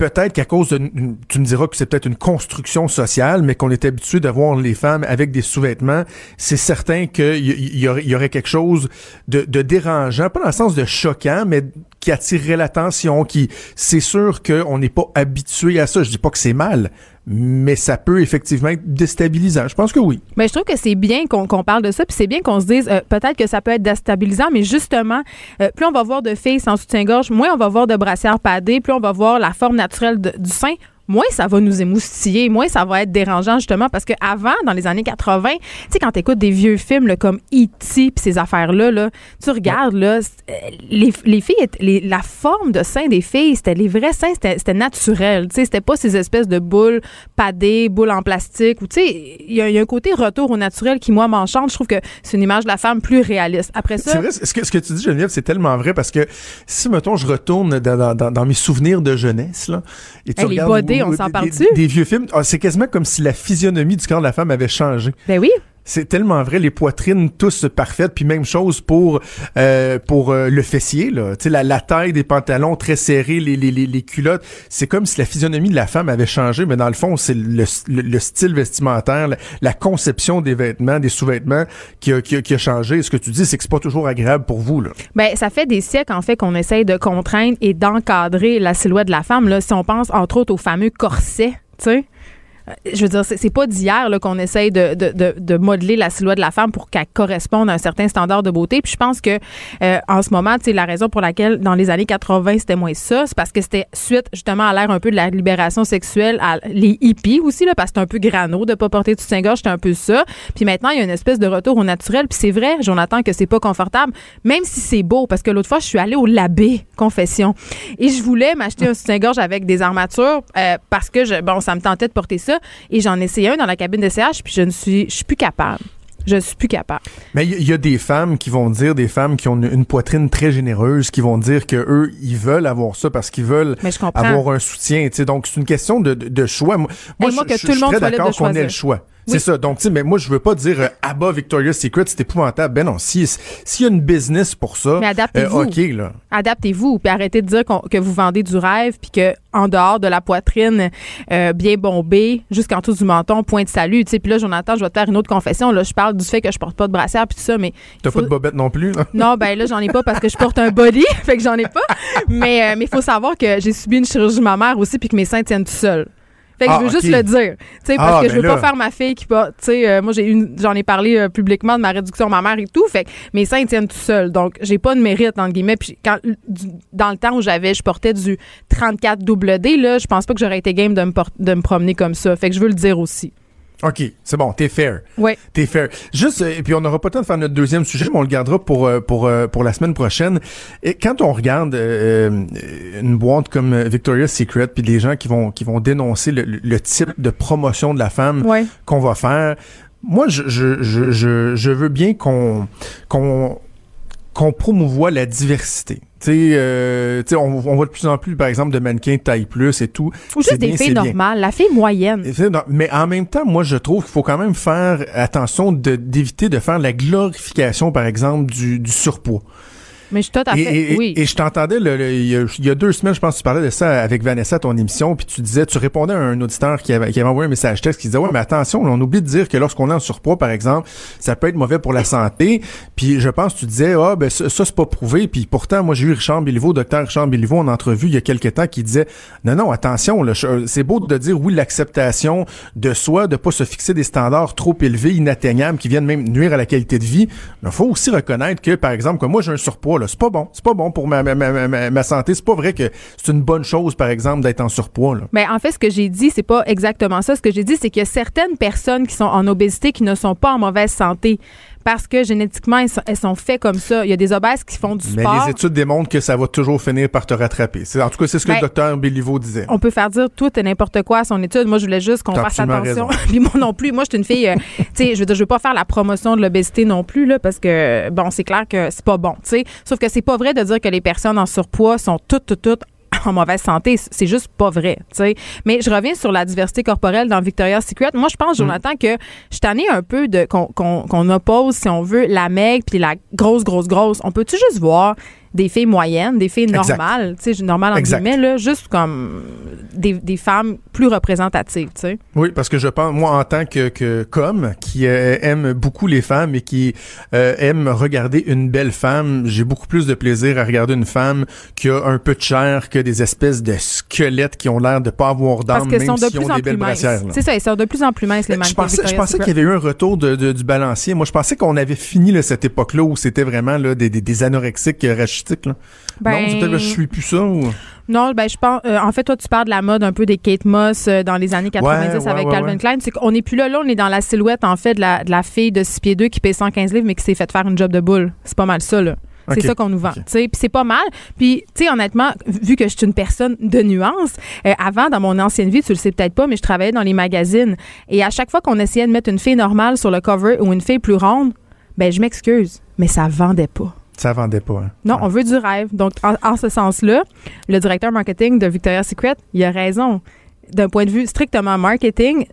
S3: peut-être qu'à cause de, tu me diras que c'est peut-être une construction sociale, mais qu'on est habitué de voir les femmes avec des sous-vêtements, c'est certain qu'il y, aurait, quelque chose de dérangeant, pas dans le sens de choquant, mais qui attirerait l'attention, qui, c'est sûr qu'on n'est pas habitué à ça. Je dis pas que c'est mal, mais ça peut effectivement être déstabilisant. Je pense que oui.
S5: Mais je trouve que c'est bien qu'on parle de ça, puis c'est bien qu'on se dise euh, peut-être que ça peut être déstabilisant, mais justement, euh, plus on va voir de filles sans soutien-gorge, moins on va voir de brassières padées, plus on va voir la forme naturelle du sein. Moins ça va nous émoustiller, moins ça va être dérangeant justement parce que avant, dans les années 80, tu sais quand t'écoutes des vieux films là, comme E.T. puis ces affaires-là, là, tu regardes là, euh, les, les filles, les- la forme de sein des filles, c'était les vrais seins, c'était naturel, tu sais, c'était pas ces espèces de boules padées, boules en plastique ou tu sais, il y, a- il y a un côté retour au naturel qui moi m'enchante. Je trouve que c'est une image de la femme plus réaliste. Après ça,
S3: C'est vrai, ce que, ce que tu dis, Geneviève, c'est tellement vrai parce que si, mettons, je retourne dans, dans- dans- dans mes souvenirs de jeunesse, là, et tu
S5: Hey,
S3: regardes
S5: on s'en parle-tu?
S3: Des, des vieux films, ah, c'est quasiment comme si la physionomie du corps de la femme avait changé.
S5: ben oui,
S3: C'est tellement vrai, les poitrines tous parfaites, puis même chose pour euh, pour euh, le fessier là, tu sais la, taille des pantalons très serrés, les, les, les, culottes, c'est comme si la physionomie de la femme avait changé, mais dans le fond c'est le, le, le style vestimentaire, la, la conception des vêtements, des sous-vêtements qui a, qui, a, qui a changé. Et ce que tu dis, c'est que c'est pas toujours agréable pour vous là.
S5: Ben, ça fait des siècles, en fait, qu'on essaye de contraindre et d'encadrer la silhouette de la femme. Là, si on pense, entre autres, au fameux corset, tu sais. Euh, Je veux dire, c'est c'est pas d'hier qu'on essaye de, de, de, de modeler la silhouette de la femme pour qu'elle corresponde à un certain standard de beauté. Puis je pense que euh, en ce moment, sais, la raison pour laquelle dans les années 80 c'était moins ça, c'est parce que c'était suite justement à l'ère un peu de la libération sexuelle, à les hippies aussi là, parce que c'était un peu grano de pas porter de soutien-gorge, c'était un peu ça. Puis maintenant, il y a une espèce de retour au naturel. Puis c'est vrai, Jonathan, que c'est pas confortable, même si c'est beau, parce que l'autre fois, je suis allée au Labé, confession, et je voulais m'acheter un soutien-gorge avec des armatures euh, parce que bon, ça me tentait de porter ça, et j'en ai essayé un dans la cabine de CH, puis je ne suis, je suis plus capable. Je suis plus capable.
S3: Mais il y, y a des femmes qui vont dire, des femmes qui ont une, une poitrine très généreuse, qui vont dire que eux, ils veulent avoir ça parce qu'ils veulent avoir un soutien. tu sais. Donc c'est une question de, de, choix. Moi, moi,
S5: moi,
S3: je,
S5: que
S3: je-
S5: tout le
S3: je suis
S5: monde
S3: très d'accord qu'on ait le choix.
S5: Oui.
S3: C'est ça. Donc, tu sais, mais moi, je veux pas dire euh, Victoria's Secret, c'est épouvantable. Ben non, si s'il y a une business pour ça,
S5: Mais adaptez-vous.
S3: euh, ok là.
S5: Adaptez-vous, puis arrêtez de dire que vous vendez du rêve, puis que en dehors de la poitrine euh, bien bombée, jusqu'en dessous du menton, point de salut. Tu sais, puis là, Jonathan, je vais te faire une autre confession. Là, je parle du fait que je porte pas de brassière, puis tout ça, mais
S3: T'as
S5: faut-
S3: pas de bobette non plus. là?
S5: Non, ben là, j'en ai pas parce que je porte un body, fait que j'en ai pas. Mais euh, mais il faut savoir que j'ai subi une chirurgie mammaire aussi, puis que mes seins tiennent tout seuls. Fait que
S3: Ah,
S5: je veux juste le dire. Tu sais, parce
S3: Ah,
S5: que je
S3: ben
S5: veux
S3: là.
S5: pas faire ma fille qui porte. Tu sais, euh, moi, j'ai une, j'en ai parlé euh, publiquement de ma réduction mammaire et tout. Fait que mes seins tiennent tout seuls. Donc, j'ai pas de mérite, entre guillemets. Puis quand, du- dans le temps où j'avais, je portais du 34 double D, là, je pense pas que j'aurais été game de me, de me promener comme ça. Fait que je veux le dire aussi.
S3: Ok, c'est bon, t'es fair.
S5: Ouais.
S3: T'es fair. Juste, euh, et puis on n'aura pas le temps de faire notre deuxième sujet, mais on le gardera pour euh, pour euh, pour la semaine prochaine. Et quand on regarde euh, une boîte comme Victoria's Secret, puis les gens qui vont qui vont dénoncer le, le type de promotion de la femme qu'on va faire, moi je je je je, je veux bien qu'on qu'on qu'on promouvoie la diversité. Tu sais, euh, tu sais, on, on voit de plus en plus, par exemple, de mannequins taille plus et tout.
S5: Ou juste des
S3: bien,
S5: filles
S3: c'est bien.
S5: normales. La fille moyenne.
S3: Mais en même temps, moi, je trouve qu'il faut quand même faire attention de- d'éviter de faire la glorification, par exemple, du, du surpoids.
S5: Mais je suis tout à fait.
S3: Et, et-
S5: oui.
S3: et je t'entendais le- le- il y, a, il y a deux semaines, je pense, tu parlais de ça avec Vanessa à ton émission, puis tu disais, tu répondais à un auditeur qui avait, qui avait envoyé un message texte qui disait, ouais, mais attention, on oublie de dire que lorsqu'on est en surpoids, par exemple, ça peut être mauvais pour la santé. Puis je pense, tu disais, ah, ben ça, ça, c'est pas prouvé. Puis pourtant, moi, j'ai eu Richard Béliveau, docteur Richard Béliveau, en entrevue il y a quelques temps, qui disait, non, non, attention, là, je- c'est beau de dire oui, l'acceptation de soi, de pas se fixer des standards trop élevés, inatteignables, qui viennent même nuire à la qualité de vie. Mais il faut aussi reconnaître que, par exemple, comme moi, j'ai un surpoids, là, c'est pas bon. C'est pas bon pour ma, ma, ma, santé. C'est pas vrai que c'est une bonne chose, par exemple, d'être en surpoids.
S5: Ben, en fait, ce que j'ai dit, c'est pas exactement ça. Ce que j'ai dit, c'est qu'il y a certaines personnes qui sont en obésité qui ne sont pas en mauvaise santé parce que génétiquement, elles sont, elles sont faites comme ça. Il y a des obèses qui font du
S3: Mais
S5: sport.
S3: les études démontrent que ça va toujours finir par te rattraper. C'est, en tout cas, c'est ce que
S5: Ben,
S3: le docteur Béliveau disait.
S5: On peut faire dire tout et n'importe quoi à son étude. Moi, je voulais juste qu'on fasse attention. Puis moi non plus. Moi, je suis une fille, euh, tu sais, je veux dire, je veux pas faire la promotion de l'obésité non plus, là, parce que, bon, c'est clair que c'est pas bon, tu sais. Sauf que c'est pas vrai de dire que les personnes en surpoids sont toutes, toutes, toutes en mauvaise santé. C'est juste pas vrai, tu sais. Mais je reviens sur la diversité corporelle dans Victoria's Secret. Moi, je pense,
S3: Mm.
S5: Jonathan, que je tannée un peu de qu'on oppose, si on veut, la maigre puis la grosse, grosse, grosse. On peut-tu juste voir des filles moyennes, des filles normales, tu sais, normales en
S3: Exact.
S5: guillemets, là, juste comme des, des femmes plus représentatives, tu sais.
S3: Oui, parce que je pense, moi, en tant que, que comme, qui euh, aime beaucoup les femmes et qui euh, aime regarder une belle femme, j'ai beaucoup plus de plaisir à regarder une femme qui a un peu de chair que des espèces de squelettes qui ont l'air de pas avoir d'âme, même
S5: sont de
S3: s'ils
S5: plus
S3: ont
S5: en
S3: des belles
S5: minces.
S3: brassières.
S5: C'est ça, elles sont de plus en plus minces, les
S3: Je
S5: mannequins
S3: pensais, je pensais qu'il y avait eu un retour de, de- du balancier. Moi, je pensais qu'on avait fini là, cette époque-là où c'était vraiment là, des, des, des anorexiques euh, Là.
S5: Ben,
S3: Non, c'est peut-être parce que je suis plus ça. Ou...
S5: Non, ben je pense. euh, en fait, toi, tu parles de la mode un peu des Kate Moss euh, dans les années 90
S3: Ouais,
S5: avec
S3: ouais,
S5: Calvin. Klein. C'est qu'on n'est plus là. Là, on est dans la silhouette en fait de la, de la fille de 6 pieds 2 qui paye 115 livres mais qui s'est fait faire une job de boule. C'est pas mal ça là. C'est ça qu'on nous vend. Puis c'est pas mal. Puis, tu sais, honnêtement, vu que je suis une personne de nuance, euh, avant, dans mon ancienne vie, tu le sais peut-être pas, mais je travaillais dans les magazines. Et à chaque fois qu'on essayait de mettre une fille normale sur le cover ou une fille plus ronde, ben je m'excuse, mais ça vendait pas.
S3: Ça vendait pas. hein.
S5: Non, on veut du rêve. Donc, en, en ce sens-là, le directeur marketing de Victoria's Secret, il a raison. D'un point de vue strictement marketing,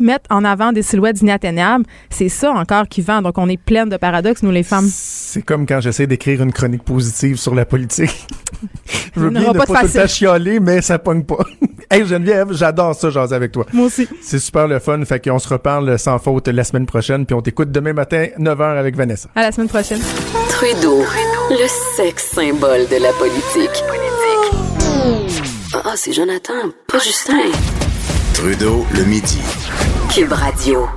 S5: mettre en avant des silhouettes inatteignables, c'est ça encore qui vend. Donc, on est pleine de paradoxes, nous, les femmes.
S3: C'est comme quand j'essaie d'écrire une chronique positive sur la politique. Je veux bien ne
S5: pas
S3: pas, tout le chialer, mais ça pogne pas. hey Geneviève, j'adore ça, jaser avec toi.
S5: Moi aussi.
S3: C'est super le fun. Fait qu'on se reparle sans faute la semaine prochaine, puis on t'écoute demain matin, 9h avec Vanessa.
S5: À la semaine prochaine.
S1: Trudeau, le sexe symbole de la politique. Ah, c'est Jonathan, pas Justin.
S2: Trudeau, le midi.
S1: Cube Radio.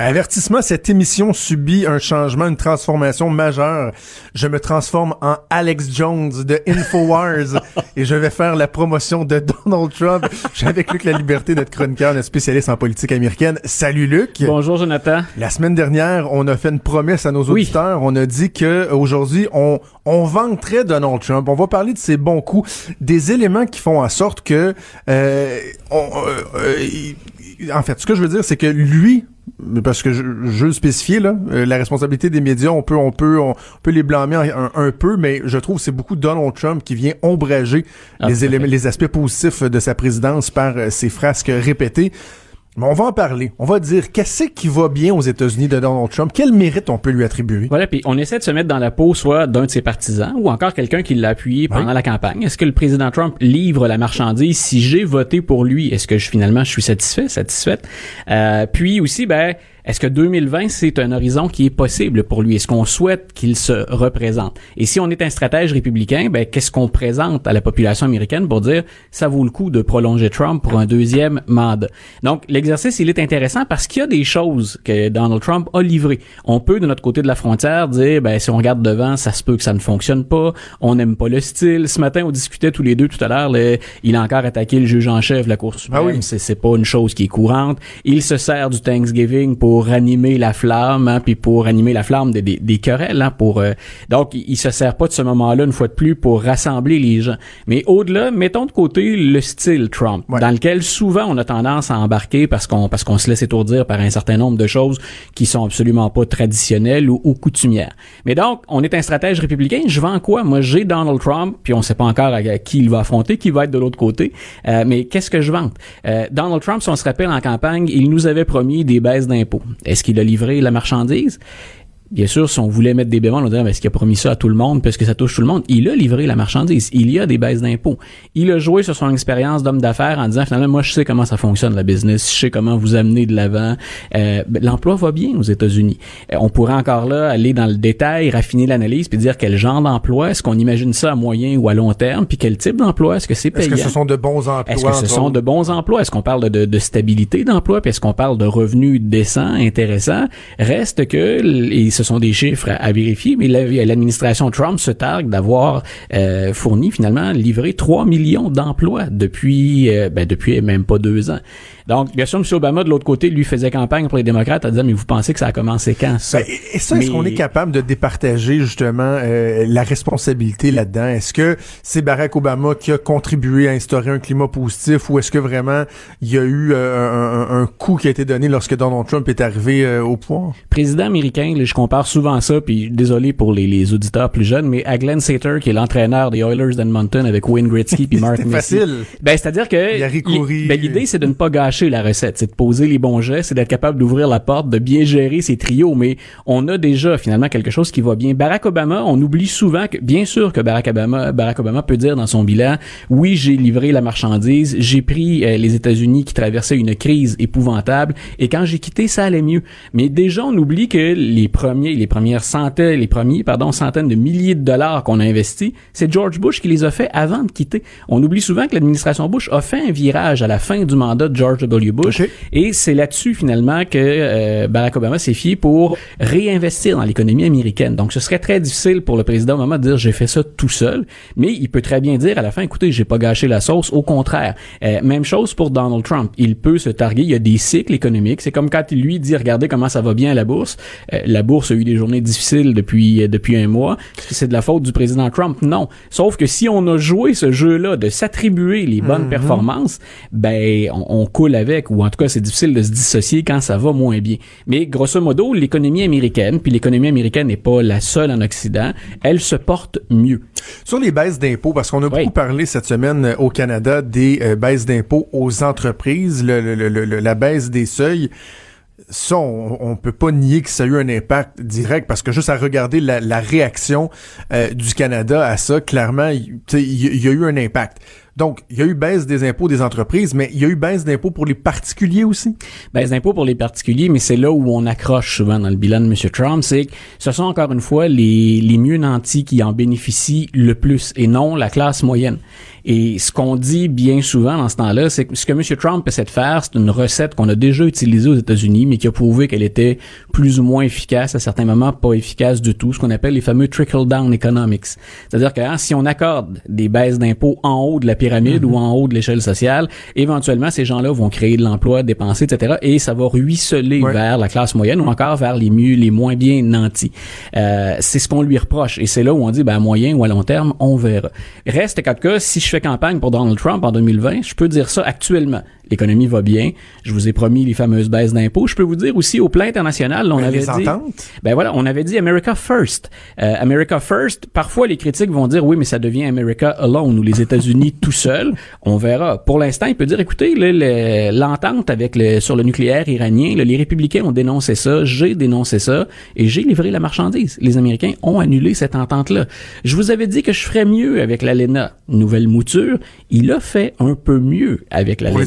S3: Avertissement, cette émission subit un changement, une transformation majeure. Je me transforme en Alex Jones de Infowars et je vais faire la promotion de Donald Trump. J'ai avec Luc La Liberté, notre chroniqueur, notre spécialiste en politique américaine. Salut Luc.
S6: Bonjour Jonathan.
S3: La semaine dernière, on a fait une promesse à nos
S6: Oui.
S3: auditeurs. On a dit que aujourd'hui, on, on vanterait Donald Trump. On va parler de ses bons coups, des éléments qui font en sorte que, euh, on, euh, euh, il- en fait, ce que je veux dire, c'est que lui, parce que je, je veux le spécifier là, euh, la responsabilité des médias, on peut, on peut, on, peut les blâmer un, un peu, mais je trouve que c'est beaucoup Donald Trump qui vient ombrager
S6: Ah,
S3: les éléments, les aspects positifs de sa présidence par euh, ses frasques répétées. Mais on va en parler. On va dire qu'est-ce qui va bien aux États-Unis de Donald Trump? Quel mérite on peut lui attribuer?
S6: Voilà, puis on essaie de se mettre dans la peau soit d'un de ses partisans ou encore quelqu'un qui l'a appuyé pendant
S3: Oui.
S6: la campagne. Est-ce que le président Trump livre la marchandise? Si j'ai voté pour lui, est-ce que je, finalement je suis satisfait, satisfaite? Euh, puis aussi, ben, est-ce que 2020, c'est un horizon qui est possible pour lui? Est-ce qu'on souhaite qu'il se représente? Et si on est un stratège républicain, ben, qu'est-ce qu'on présente à la population américaine pour dire ça vaut le coup de prolonger Trump pour un deuxième mandat? Donc, l'exercice, il est intéressant parce qu'il y a des choses que Donald Trump a livrées. On peut, de notre côté de la frontière, dire, ben, si on regarde devant, ça se peut que ça ne fonctionne pas, on n'aime pas le style. Ce matin, on discutait tous les deux tout à l'heure, il a encore attaqué le juge en chef de la Cour suprême.
S3: Ah oui.
S6: C'est, c'est pas une chose qui est courante. Il se sert du Thanksgiving pour ranimer la flamme, hein, puis pour ranimer la flamme des, des, des querelles, hein, pour euh, donc il, il se sert pas de ce moment-là une fois de plus pour rassembler les gens. Mais au-delà, mettons de côté le style Trump,
S3: Ouais.
S6: dans lequel souvent on a tendance à embarquer parce qu'on parce qu'on se laisse étourdir par un certain nombre de choses qui sont absolument pas traditionnelles ou, ou coutumières. Mais donc, on est un stratège républicain. Je vends quoi? Moi, j'ai Donald Trump, puis on sait pas encore à, à qui il va affronter, qui va être de l'autre côté. Euh, mais qu'est-ce que je vante? Euh, Donald Trump, si on se rappelle en campagne, il nous avait promis des baisses d'impôts. Est-ce qu'il a livré la marchandise? Bien sûr, si on voulait mettre des bémols, on dirait, est-ce qu'il a promis ça à tout le monde? Parce que ça touche tout le monde? Il a livré la marchandise. Il y a des baisses d'impôts. Il a joué sur son expérience d'homme d'affaires en disant, finalement, moi, je sais comment ça fonctionne, la business. Je sais comment vous amener de l'avant. Euh, ben, L'emploi va bien aux États-Unis. Euh, on pourrait encore là aller dans le détail, raffiner l'analyse, puis dire quel genre d'emploi, est-ce qu'on imagine ça à moyen ou à long terme, puis quel type d'emploi, est-ce que c'est payant?
S3: Est-ce que ce sont de bons emplois?
S6: Est-ce que ce sont de bons emplois? Est-ce qu'on parle de, de stabilité d'emploi? Puis est-ce qu'on parle de revenus décents, intéressants? Reste que, ce sont des chiffres à vérifier, mais l'administration Trump se targue d'avoir euh, fourni finalement livré 3 millions d'emplois depuis euh, ben, depuis même pas deux ans. Donc, bien sûr, M. Obama, de l'autre côté, lui faisait campagne pour les démocrates en disant, mais vous pensez que ça a commencé quand, ça? Ben,
S3: et ça, est-ce qu'on est capable de départager, justement, euh, la responsabilité là-dedans? Est-ce que c'est Barack Obama qui a contribué à instaurer un climat positif ou est-ce que vraiment il y a eu euh, un, un, coup qui a été donné lorsque Donald Trump est arrivé euh, au pouvoir?
S6: Président américain, je compare souvent ça, puis désolé pour les, les, auditeurs plus jeunes, mais à Glenn Sater, qui est l'entraîneur des Oilers d'Edmonton avec Wayne Gretzky puis Mark
S3: Messi. facile.
S6: Ben, c'est-à-dire que ben, l'idée, c'est de ne pas gâcher la recette, c'est de poser les bons gestes, c'est d'être capable d'ouvrir la porte, de bien gérer ses trios, mais on a déjà finalement quelque chose qui va bien. Barack Obama, on oublie souvent que, bien sûr que Barack Obama, Barack Obama peut dire dans son bilan, oui, j'ai livré la marchandise, j'ai pris euh, les États-Unis qui traversaient une crise épouvantable, et quand j'ai quitté, ça allait mieux. Mais déjà, on oublie que les premiers, les premières centaines, les premiers, pardon, centaines de milliers de dollars qu'on a investis, c'est George Bush qui les a fait avant de quitter. On oublie souvent que l'administration Bush a fait un virage à la fin du mandat de George W. Bush. Et c'est là-dessus, finalement, que euh, Barack Obama s'est fié pour réinvestir dans l'économie américaine. Donc, ce serait très difficile pour le président Obama de dire j'ai fait ça tout seul, mais il peut très bien dire à la fin, écoutez, j'ai pas gâché la sauce. Au contraire, euh, même chose pour Donald Trump. Il peut se targuer. Il y a des cycles économiques. C'est comme quand il lui dit regardez comment ça va bien à la bourse. Euh, la bourse a eu des journées difficiles depuis depuis un mois. C'est de la faute du président Trump? Non. Sauf que si on a joué ce jeu-là de s'attribuer les bonnes mm-hmm. performances, ben on, on coule avec, ou en tout cas, c'est difficile de se dissocier quand ça va moins bien. Mais grosso modo, l'économie américaine, puis l'économie américaine n'est pas la seule en Occident, elle se porte mieux.
S3: Sur les baisses d'impôts, parce qu'on a beaucoup parlé cette semaine euh, au Canada des euh, baisses d'impôts aux entreprises, la baisse des seuils ça, on, peut pas nier que ça a eu un impact direct parce que juste à regarder la, réaction euh, du Canada à ça, clairement, il y, a eu un impact. Donc, il y a eu baisse des impôts des entreprises, mais il y a eu baisse d'impôts pour les particuliers aussi?
S6: Baisse d'impôts pour les particuliers, mais c'est là où on accroche souvent dans le bilan de M. Trump, c'est que ce sont encore une fois les, les mieux nantis qui en bénéficient le plus et non la classe moyenne. Et ce qu'on dit bien souvent dans ce temps-là, c'est que ce que M. Trump essaie de faire, c'est une recette qu'on a déjà utilisée aux États-Unis, mais qui a prouvé qu'elle était plus ou moins efficace, à certains moments pas efficace du tout, ce qu'on appelle les fameux trickle-down economics. C'est-à-dire que hein, si on accorde des baisses d'impôts en haut de la pyramide ou en haut de l'échelle sociale, éventuellement, ces gens-là vont créer de l'emploi, dépenser, etc., et ça va ruisseler vers la classe moyenne ou encore vers les mieux, les moins bien nantis. Euh, c'est ce qu'on lui reproche, et c'est là où on dit, ben, à moyen ou à long terme, on verra. Reste qu'en cas, si je fais campagne pour Donald Trump en 2020, je peux dire ça actuellement l'économie va bien. Je vous ai promis les fameuses baisses d'impôts. Je peux vous dire aussi au plan international, on avait dit, ben voilà, on avait dit America First. Euh, America First. Parfois, les critiques vont dire oui, mais ça devient America Alone ou les États-Unis tout seuls. On verra. Pour l'instant, il peut dire écoutez, l'entente avec le, sur le nucléaire iranien, les républicains ont dénoncé ça, j'ai dénoncé ça et j'ai livré la marchandise. Les Américains ont annulé cette entente-là. Je vous avais dit que je ferais mieux avec l'ALENA, nouvelle mouture. Il a fait un peu mieux avec l'ALENA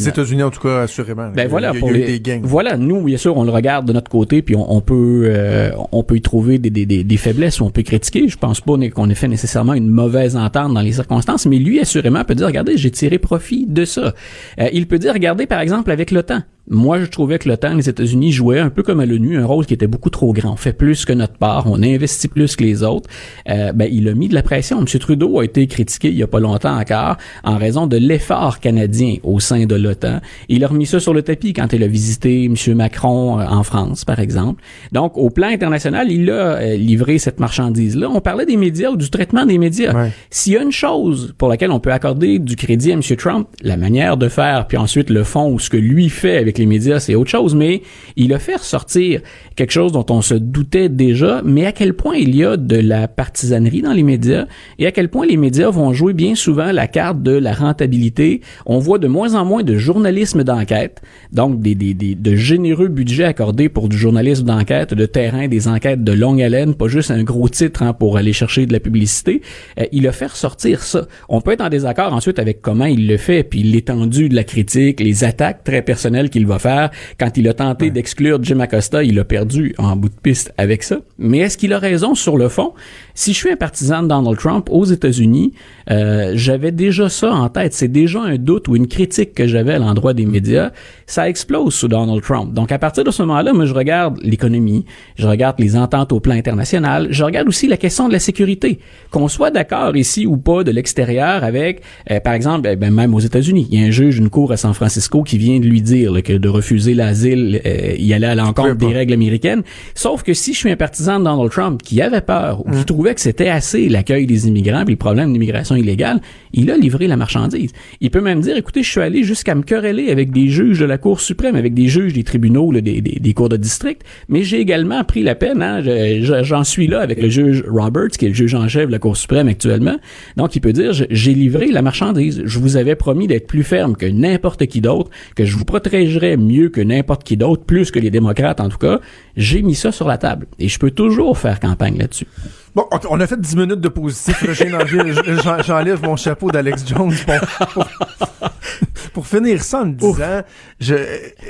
S3: en tout cas, assurément.
S6: Ben voilà, pour les, Voilà, nous, bien sûr, on le regarde de notre côté, puis on, peut, euh, on peut y trouver des, des, des, faiblesses ou on peut critiquer. Je pense pas qu'on ait fait nécessairement une mauvaise entente dans les circonstances, mais lui, assurément, peut dire, regardez, j'ai tiré profit de ça. Euh, il peut dire, regardez, par exemple, avec l'OTAN. Moi, je trouvais que l'OTAN, les États-Unis jouaient un peu comme à l'ONU, un rôle qui était beaucoup trop grand. On fait plus que notre part, on investit plus que les autres. Euh, ben, il a mis de la pression. M. Trudeau a été critiqué il y a pas longtemps encore en raison de l'effort canadien au sein de l'OTAN. Il a remis ça sur le tapis quand il a visité M. Macron euh, en France, par exemple. Donc, au plan international, il a euh, livré cette marchandise-là. On parlait des médias ou du traitement des médias. S'il y a une chose pour laquelle on peut accorder du crédit à M. Trump, la manière de faire, puis ensuite le fond ou ce que lui fait avec les médias, c'est autre chose, mais il a fait ressortir quelque chose dont on se doutait déjà, mais à quel point il y a de la partisanerie dans les médias et à quel point les médias vont jouer bien souvent la carte de la rentabilité. On voit de moins en moins de journalisme d'enquête, donc des, des, des, de généreux budgets accordés pour du journalisme d'enquête, de terrain, des enquêtes de longue haleine, pas juste un gros titre hein, pour aller chercher de la publicité. Euh, il a fait ressortir ça. On peut être en désaccord ensuite avec comment il le fait, puis l'étendue de la critique, les attaques très personnelles qu'il va faire. Quand il a tenté d'exclure Jim Acosta, il a perdu en bout de piste avec ça. Mais est-ce qu'il a raison sur le fond? Si je suis un partisan de Donald Trump aux États-Unis, euh, j'avais déjà ça en tête. C'est déjà un doute ou une critique que j'avais à l'endroit des médias. Ça explose sous Donald Trump. Donc à partir de ce moment-là, moi je regarde l'économie, je regarde les ententes au plan international, je regarde aussi la question de la sécurité. Qu'on soit d'accord ici ou pas de l'extérieur avec, euh, par exemple, eh ben, même aux États-Unis, il y a un juge d'une cour à San Francisco qui vient de lui dire là, que de refuser l'asile, euh, il allait à l'encontre des règles américaines. Sauf que si je suis un partisan de Donald Trump qui avait peur ou qui trouvait que c'était assez l'accueil des immigrants puis le problème d'immigration illégale, il a livré la marchandise. Il peut même dire, écoutez, je suis allé jusqu'à me quereller avec des juges de la Cour suprême, avec des juges des tribunaux, des, des, des cours de district, mais j'ai également pris la peine, hein, je- je- j'en suis là avec le juge Roberts, qui est le juge en chef de la Cour suprême actuellement. Donc, il peut dire, j'ai livré la marchandise. Je vous avais promis d'être plus ferme que n'importe qui d'autre, que je vous protégerais mieux que n'importe qui d'autre, plus que les démocrates en tout cas. J'ai mis ça sur la table. Et je peux toujours faire campagne là-dessus.
S3: Bon, on a fait 10 minutes de positif. J'enlève mon chapeau d'Alex Jones pour, pour, pour finir ça en me disant, je,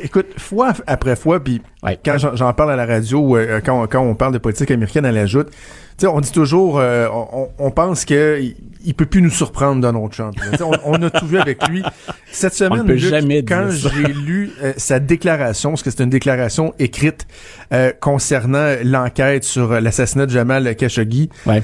S3: écoute, fois après fois, puis
S6: Ouais.
S3: quand j'en- parle à la radio, euh, quand, on- quand on parle de politique américaine, elle ajoute, tu sais, on dit toujours, euh, on, on pense que il, peut plus nous surprendre Donald Trump. On, on a tout vu avec lui. Cette semaine, Luc,
S6: jamais
S3: quand j'ai lu euh, sa déclaration, parce que c'est une déclaration écrite euh, concernant l'enquête sur l'assassinat de Jamal Khashoggi,
S6: Ouais.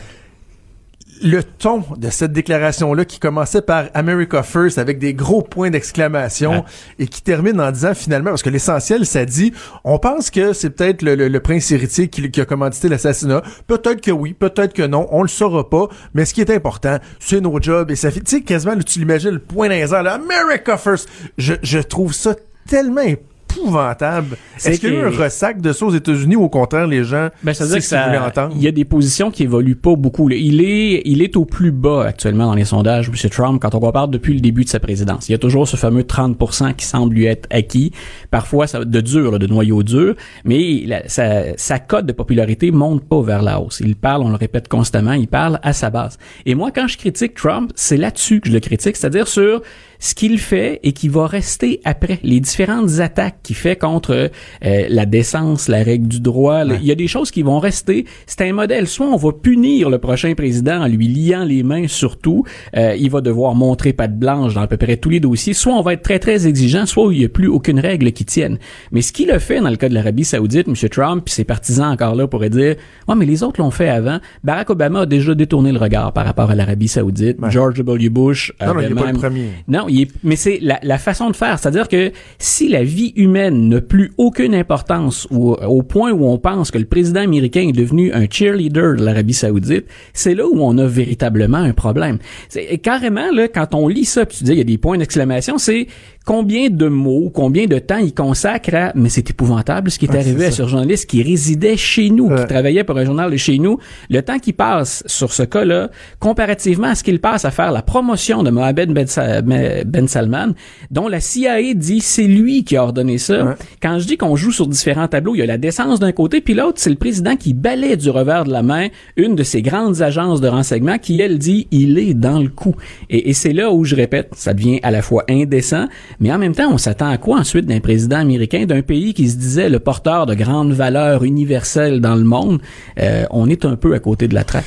S3: Le ton de cette déclaration-là qui commençait par America First avec des gros points d'exclamation et qui termine en disant finalement, parce que l'essentiel, ça dit, on pense que c'est peut-être le, le- le prince héritier qui, qui a commandité l'assassinat. Peut-être que oui, peut-être que non, on le saura pas, mais ce qui est important, c'est nos jobs et ça fait, tu sais, quasiment, tu l'imagines, le point dans les airs, là, America First. Je, je trouve ça tellement épouvantable. Est-ce qu'il y a eu un ressac de ça aux États-Unis ou au contraire, les gens,
S6: Ben, ça veut dire que ça, il y a des positions qui évoluent pas beaucoup. Il est, il est au plus bas actuellement dans les sondages, M. Trump, quand on compare depuis le début de sa présidence. Il y a toujours ce fameux 30% qui semble lui être acquis. Parfois, ça, de dur, là, de noyau dur, mais la- sa, sa cote de popularité monte pas vers la hausse. Il parle, on le répète constamment, il parle à sa base. Et moi, quand je critique Trump, c'est là-dessus que je le critique, c'est-à-dire sur ce qu'il fait et qui va rester après les différentes attaques qu'il fait contre euh, la décence, la règle du droit. Il y a des choses qui vont rester. C'est un modèle. Soit on va punir le prochain président en lui liant les mains surtout. Euh, il va devoir montrer patte blanche dans à peu près tous les dossiers. Soit on va être très très exigeant, soit il n'y a plus aucune règle qui tienne. Mais ce qu'il a fait dans le cas de l'Arabie Saoudite, M. Trump, puis ses partisans encore là pourraient dire, ouais mais les autres l'ont fait avant. Barack Obama a déjà détourné le regard par rapport à l'Arabie Saoudite.
S3: Ouais.
S6: George W. Bush
S3: Non, non, il est pas le premier.
S6: non, mais c'est la, façon de faire. C'est-à-dire que si la vie humaine n'a plus aucune importance ou au point où on pense que le président américain est devenu un cheerleader de l'Arabie Saoudite, c'est là où on a véritablement un problème. C'est carrément là quand on lit ça, tu dis il y a des points d'exclamation, c'est combien de mots, combien de temps il consacre à mais c'est épouvantable ce qui est
S3: Ouais,
S6: arrivé
S3: c'est
S6: à ce journaliste qui résidait chez nous,
S3: Ouais.
S6: qui travaillait pour un journal de chez nous, le temps qu'il passe sur ce cas-là, comparativement à ce qu'il passe à faire la promotion de Mohamed Ben, Sa- Ben Salman, dont la CIA dit c'est lui qui a ordonné ça.
S3: Ouais.
S6: Quand je dis qu'on joue sur différents tableaux, il y a la décence d'un côté, puis l'autre, c'est le président qui balaie du revers de la main une de ces grandes agences de renseignement qui, elle, dit il est dans le coup. Et, et c'est là où je répète, ça devient à la fois indécent, mais en même temps, on s'attend à quoi ensuite d'un président américain, d'un pays qui se disait le porteur de grandes valeurs universelles dans le monde? Euh, on est un peu à côté de la traque.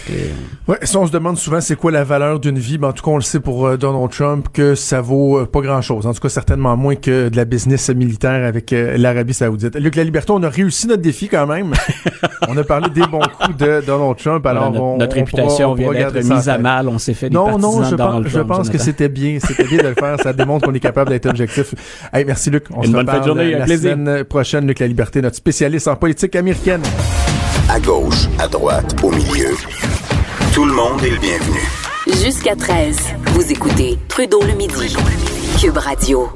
S3: Ouais, ça, on se demande souvent c'est quoi la valeur d'une vie. Ben, en tout cas, on le sait pour euh, Donald Trump que ça vaut euh, pas grand-chose. En tout cas, certainement moins que de la business militaire avec l'Arabie Saoudite. Luc La Liberté, on a réussi notre défi quand même. on a parlé des bons coups de Donald Trump. Alors,
S6: Voilà, notre,
S3: on-
S6: notre
S3: on
S6: réputation
S3: pourra- on
S6: vient d'être mise à mal. On s'est fait des
S3: Non,
S6: partisans
S3: non, je
S6: Donald
S3: pense, je
S6: Trump,
S3: pense que c'était bien. C'était bien de le faire. Ça démontre qu'on est capable d'être objectif. Hey, merci Luc. On
S6: Une
S3: se
S6: bonne fin de
S3: reparle
S6: journée, un
S3: la
S6: plaisir.
S3: semaine prochaine. Luc La Liberté, notre spécialiste en politique américaine.
S2: À gauche, à droite, au milieu. Tout le monde est le bienvenu.
S1: Jusqu'à 13, vous écoutez Trudeau le midi. Cube Radio.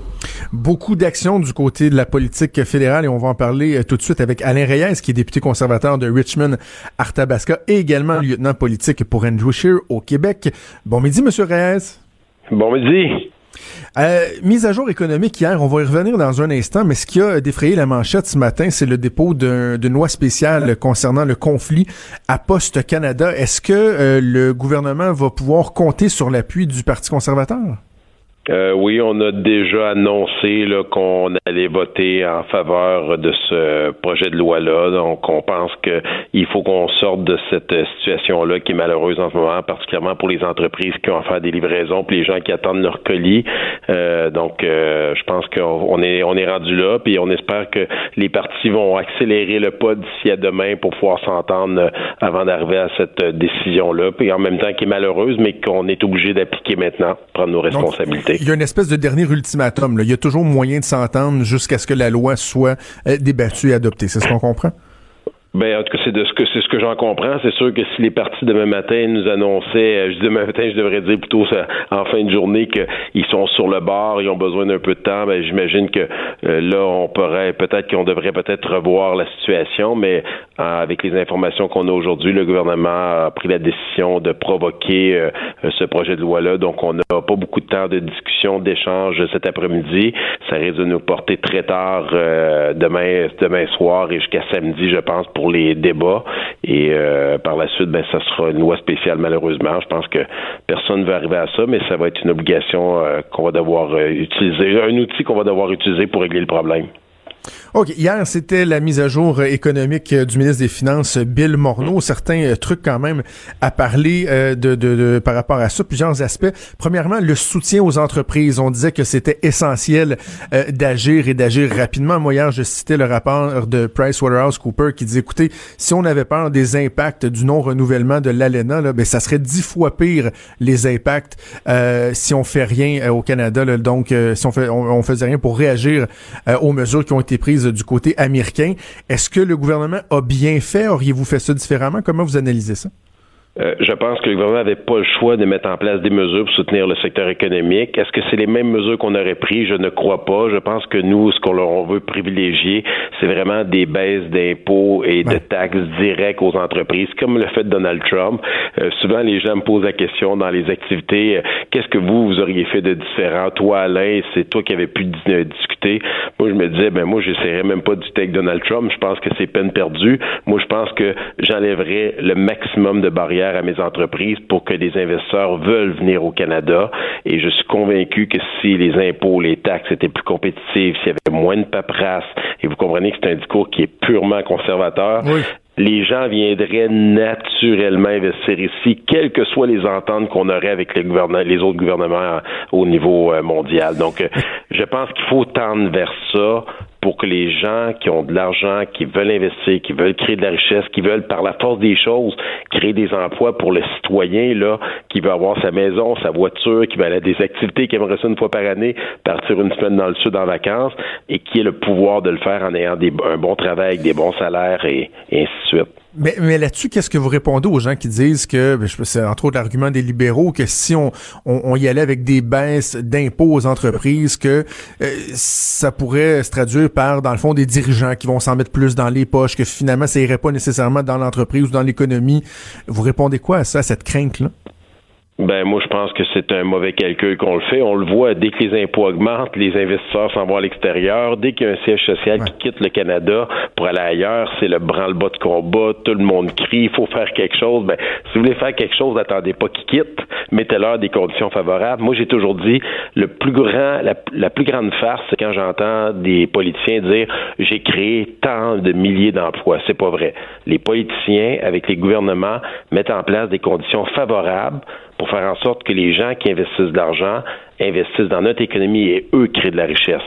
S3: beaucoup d'actions du côté de la politique fédérale et on va en parler tout de suite avec Alain Reyes, qui est député conservateur de Richmond, Arthabasca et également lieutenant politique pour Andrew Scheer au Québec. Bon midi, Monsieur Reyes.
S7: Bon midi.
S3: Euh, mise à jour économique hier, on va y revenir dans un instant, mais ce qui a défrayé la manchette ce matin, c'est le dépôt d'une loi spéciale concernant le conflit à Poste Canada. Est-ce que euh, le gouvernement va pouvoir compter sur l'appui du Parti conservateur?
S7: Euh, oui, on a déjà annoncé qu'on allait voter en faveur de ce projet de loi-là. Donc, on pense qu'il faut qu'on sorte de cette situation-là qui est malheureuse en ce moment, particulièrement pour les entreprises qui ont à faire des livraisons, puis les gens qui attendent leur colis. Euh, donc, euh, je pense qu'on est on est rendu là, puis on espère que les partis vont accélérer le pas d'ici à demain pour pouvoir s'entendre avant d'arriver à cette décision-là, puis en même temps qui est malheureuse, mais qu'on est obligé d'appliquer maintenant, prendre nos responsabilités.
S3: Il y a une espèce de dernier ultimatum. Il y a toujours moyen de s'entendre jusqu'à ce que la loi soit euh, débattue et adoptée. C'est ce qu'on comprend?
S7: Ben, en tout cas, c'est de ce que c'est ce que j'en comprends. C'est sûr que si les partis demain matin nous annonçaient, euh, je dis demain matin, je devrais dire plutôt en fin de journée qu'ils sont sur le bord, ils ont besoin d'un peu de temps, ben j'imagine que euh, là, on pourrait peut-être qu'on devrait peut-être revoir la situation, mais euh, avec les informations qu'on a aujourd'hui, le gouvernement a pris la décision de provoquer ce projet de loi-là. Donc, on n'a pas beaucoup de temps de discussion, d'échange cet après-midi. Ça risque de nous porter très tard demain, demain soir et jusqu'à samedi, je pense, les débats. Et euh, par la suite, ben, ça sera une loi spéciale, malheureusement. Je pense que personne ne va arriver à ça, mais ça va être une obligation euh, qu'on va devoir euh, utiliser, un outil qu'on va devoir utiliser pour régler le problème.
S3: OK. Hier, c'était la mise à jour économique euh, du ministre des Finances, Bill Morneau. Certains euh, trucs quand même à parler euh, de, de, par rapport à ça, plusieurs aspects. Premièrement, le soutien aux entreprises. On disait que c'était essentiel d'agir et d'agir rapidement. Moi, hier, je citais le rapport de PricewaterhouseCoopers qui disait, écoutez, si on avait peur des impacts du non-renouvellement de l'ALENA, là, ben, ça serait dix fois pire les impacts si on fait rien au Canada. Là. Donc, si on, fait, on, faisait rien pour réagir aux mesures qui ont été prises du côté américain. Est-ce que le gouvernement a bien fait? Auriez-vous fait ça différemment? Comment vous analysez ça?
S7: Euh, je pense que le gouvernement n'avait pas le choix de mettre en place des mesures pour soutenir le secteur économique. Est-ce que c'est les mêmes mesures qu'on aurait prises? Je ne crois pas. Je pense que nous, ce qu'on veut privilégier, c'est vraiment des baisses d'impôts et de taxes directes aux entreprises, comme le fait Donald Trump. Euh, souvent, les gens me posent la question dans les activités, euh, qu'est-ce que vous, vous auriez fait de différent? Toi, Alain, c'est toi qui avais pu discuter. Moi, je me disais, ben moi, j'essaierais même pas de discuter avec Donald Trump. Je pense que c'est peine perdue. Moi, je pense que j'enlèverais le maximum de barrières à mes entreprises pour que les investisseurs veulent venir au Canada. Et je suis convaincu que si les impôts, les taxes étaient plus compétitifs, s'il y avait moins de paperasse, et vous comprenez que c'est un discours qui est purement conservateur, les gens viendraient naturellement investir ici, quelles que soient les ententes qu'on aurait avec les, les autres gouvernements au niveau euh, mondial. Donc, euh, je pense qu'il faut tendre vers ça pour que les gens qui ont de l'argent, qui veulent investir, qui veulent créer de la richesse, qui veulent par la force des choses créer des emplois pour le citoyen là, qui veut avoir sa maison, sa voiture, qui veut aller à des activités, qui aimerait ça une fois par année, partir une semaine dans le sud en vacances, et qui ait le pouvoir de le faire en ayant un bon travail, des bons salaires et ainsi de suite.
S3: Mais, là-dessus, qu'est-ce que vous répondez aux gens qui disent que, ben, c'est entre autres l'argument des libéraux, que si on, on, y allait avec des baisses d'impôts aux entreprises, que euh, ça pourrait se traduire par, dans le fond, des dirigeants qui vont s'en mettre plus dans les poches, que finalement, ça irait pas nécessairement dans l'entreprise ou dans l'économie. Vous répondez quoi à ça, à cette crainte-là?
S7: Ben moi je pense que c'est un mauvais calcul qu'on le fait. On le voit dès que les impôts augmentent, les investisseurs s'en vont à l'extérieur. Dès qu'il y a un siège social qui quitte le Canada pour aller ailleurs, c'est le branle-bas de combat. Tout le monde crie, il faut faire quelque chose. Ben si vous voulez faire quelque chose, attendez pas qu'ils quittent. Mettez-leur des conditions favorables. Moi j'ai toujours dit le plus grand, la, la plus grande farce, c'est quand j'entends des politiciens dire j'ai créé tant de milliers d'emplois. C'est pas vrai. Les politiciens avec les gouvernements mettent en place des conditions favorables pour faire en sorte que les gens qui investissent de l'argent investissent dans notre économie et eux créent de la richesse.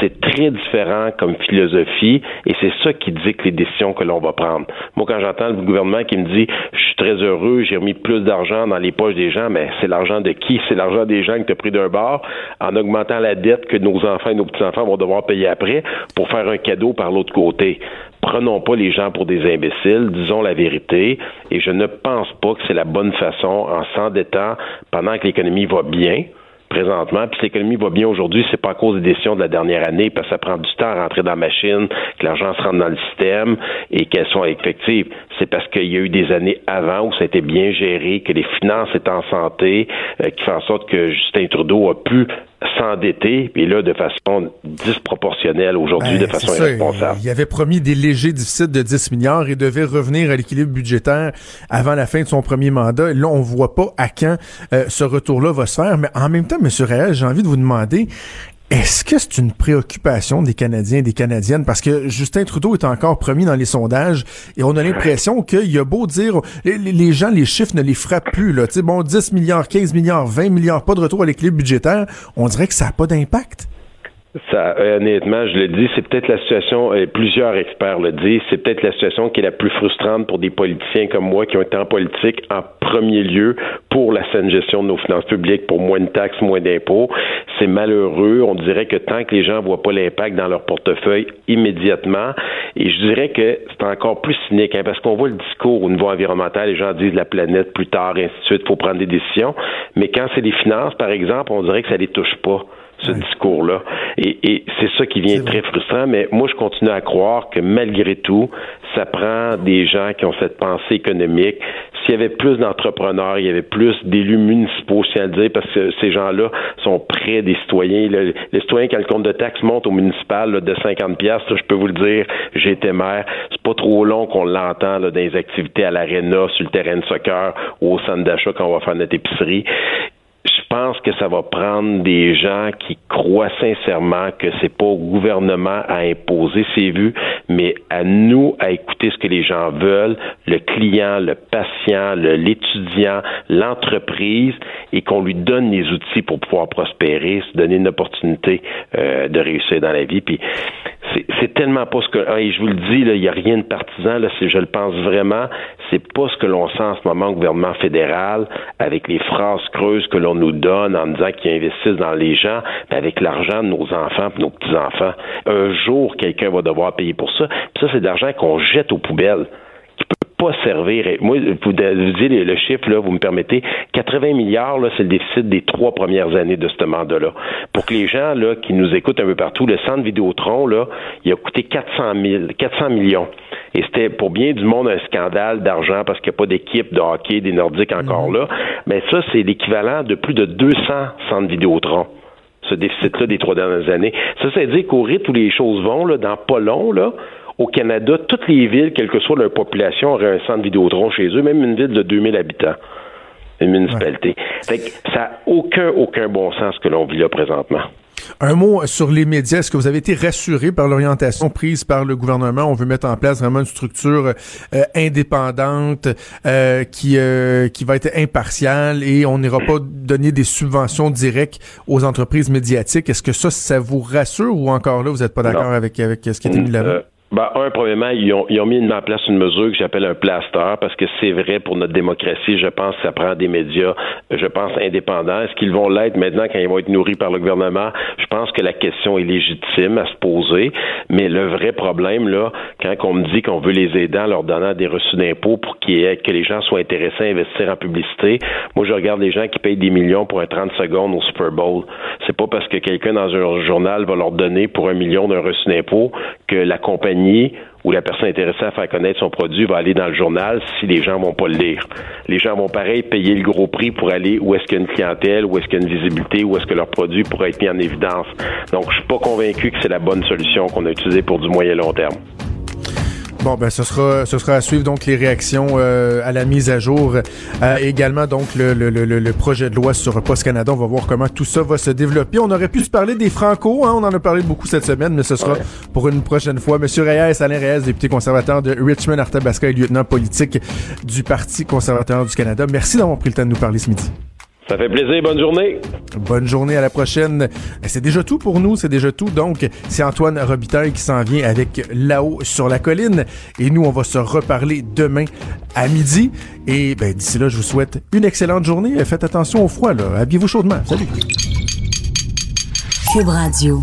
S7: C'est très différent comme philosophie et c'est ça qui dicte les décisions que l'on va prendre. Moi, quand j'entends le gouvernement qui me dit je suis très heureux, j'ai remis plus d'argent dans les poches des gens, mais c'est l'argent de qui? C'est l'argent des gens que tu pris d'un bord en augmentant la dette que nos enfants et nos petits-enfants vont devoir payer après pour faire un cadeau par l'autre côté prenons pas les gens pour des imbéciles, disons la vérité, et je ne pense pas que c'est la bonne façon, en s'endettant pendant que l'économie va bien, présentement. Puis l'économie va bien aujourd'hui, c'est pas à cause des décisions de la dernière année, parce que ça prend du temps à rentrer dans la machine, que l'argent se rentre dans le système et qu'elles sont effectives. C'est parce qu'il y a eu des années avant où ça a été bien géré, que les finances étaient en santé, euh, qui fait en sorte que Justin Trudeau a pu s'endetter, puis là, de façon disproportionnelle aujourd'hui, de ben, façon irresponsable.
S3: Il avait promis des légers déficits de 10 milliards et devait revenir à l'équilibre budgétaire avant la fin de son premier mandat. là, on voit pas à quand euh, ce retour-là va se faire. Mais en même temps, M. Réal, j'ai envie de vous demander, est-ce que c'est une préoccupation des Canadiens et des Canadiennes? Parce que Justin Trudeau est encore promis dans les sondages et on a l'impression qu'il y a beau dire, les, gens, les chiffres ne les frappent plus. Là. sais, bon, 10 milliards, 15 milliards, 20 milliards, pas de retour à l'équilibre budgétaire. On dirait que ça n'a pas d'impact.
S7: Ça, honnêtement, je le dis, c'est peut-être la situation, et plusieurs experts le disent, c'est peut-être la situation qui est la plus frustrante pour des politiciens comme moi qui ont été en politique en premier lieu pour la saine gestion de nos finances publiques, pour moins de taxes, moins d'impôts. C'est malheureux. On dirait que tant que les gens voient pas l'impact dans leur portefeuille immédiatement, et je dirais que c'est encore plus cynique, hein, parce qu'on voit le discours au niveau environnemental, les gens disent la planète plus tard, et ainsi de suite, faut prendre des décisions. Mais quand c'est des finances, par exemple, on dirait que ça les touche pas ce discours-là. Et, et c'est ça qui vient très frustrant, mais moi, je continue à croire que malgré tout, ça prend des gens qui ont cette pensée économique. S'il y avait plus d'entrepreneurs, il y avait plus d'élus municipaux, si à dire, parce que ces gens-là sont près des citoyens. les citoyens, quand le compte de taxes monte au municipal de 50 pièces, je peux vous le dire, j'ai été maire. C'est pas trop long qu'on l'entend dans les activités à l'aréna, sur le terrain de soccer ou au centre d'achat quand on va faire notre épicerie pense que ça va prendre des gens qui croient sincèrement que c'est pas au gouvernement à imposer ses vues, mais à nous à écouter ce que les gens veulent, le client, le patient, l'étudiant, l'entreprise, et qu'on lui donne les outils pour pouvoir prospérer, se donner une opportunité euh, de réussir dans la vie. Puis c'est tellement pas ce que et je vous le dis là, il y a rien de partisan là, je le pense vraiment, c'est pas ce que l'on sent en ce moment au gouvernement fédéral avec les phrases creuses que l'on nous donne en disant qu'ils investissent dans les gens, mais avec l'argent de nos enfants nos petits-enfants. Un jour, quelqu'un va devoir payer pour ça. Puis ça, c'est de l'argent qu'on jette aux poubelles pas servir. Moi, vous, dites le chiffre, là, vous me permettez, 80 milliards, là, c'est le déficit des trois premières années de ce mandat-là. Pour que les gens, là, qui nous écoutent un peu partout, le centre Vidéotron, là, il a coûté 400 000, 400 millions. Et c'était pour bien du monde un scandale d'argent parce qu'il n'y a pas d'équipe de hockey des Nordiques encore mhm. là. Mais ça, c'est l'équivalent de plus de 200 centres Vidéotron ce déficit-là des trois dernières années. Ça, c'est dire qu'au rythme où les choses vont, là, dans pas long, là, au Canada, toutes les villes, quelle que soit leur population, auraient un centre Vidéotron chez eux, même une ville de 2000 habitants, une municipalité. ça n'a aucun, aucun bon sens que l'on vit là présentement.
S3: Un mot sur les médias. Est-ce que vous avez été rassuré par l'orientation prise par le gouvernement? On veut mettre en place vraiment une structure euh, indépendante euh, qui, euh, qui va être impartiale et on n'ira pas donner des subventions directes aux entreprises médiatiques. Est-ce que ça, ça vous rassure ou encore là, vous n'êtes pas d'accord avec, avec ce qui a été mis là
S7: ben, un, premièrement, ils ont, ils ont mis en place une mesure que j'appelle un plaster, parce que c'est vrai pour notre démocratie, je pense que ça prend des médias, je pense, indépendants. Est-ce qu'ils vont l'être maintenant quand ils vont être nourris par le gouvernement? Je pense que la question est légitime à se poser, mais le vrai problème, là, quand on me dit qu'on veut les aider en leur donnant des reçus d'impôts pour qu'il que les gens soient intéressés à investir en publicité, moi, je regarde les gens qui payent des millions pour un 30 secondes au Super Bowl. C'est pas parce que quelqu'un dans un journal va leur donner pour un million d'un reçu d'impôt que la compagnie où la personne intéressée à faire connaître son produit va aller dans le journal si les gens vont pas le lire. Les gens vont pareil payer le gros prix pour aller où est-ce qu'il y a une clientèle, où est-ce qu'il y a une visibilité, où est-ce que leur produit pourrait être mis en évidence. Donc, je suis pas convaincu que c'est la bonne solution qu'on a utilisée pour du moyen long terme.
S3: Bon, ben ce sera, ce sera à suivre donc les réactions euh, à la mise à jour. Euh, également donc le, le, le, le, projet de loi sur Post Canada. On va voir comment tout ça va se développer. On aurait pu se parler des Franco, hein, on en a parlé beaucoup cette semaine, mais ce sera pour une prochaine fois. Monsieur Reyes, Alain Reyes, député conservateur de Richmond, Arthabasca et lieutenant politique du Parti conservateur du Canada. Merci d'avoir pris le temps de nous parler ce midi.
S7: Ça fait plaisir. Bonne journée.
S3: Bonne journée. À la prochaine. C'est déjà tout pour nous. C'est déjà tout. Donc, c'est Antoine Robitaille qui s'en vient avec là-haut sur la colline. Et nous, on va se reparler demain à midi. Et ben, d'ici là, je vous souhaite une excellente journée. Faites attention au froid. Là. Habillez-vous chaudement. Salut. Cube Radio.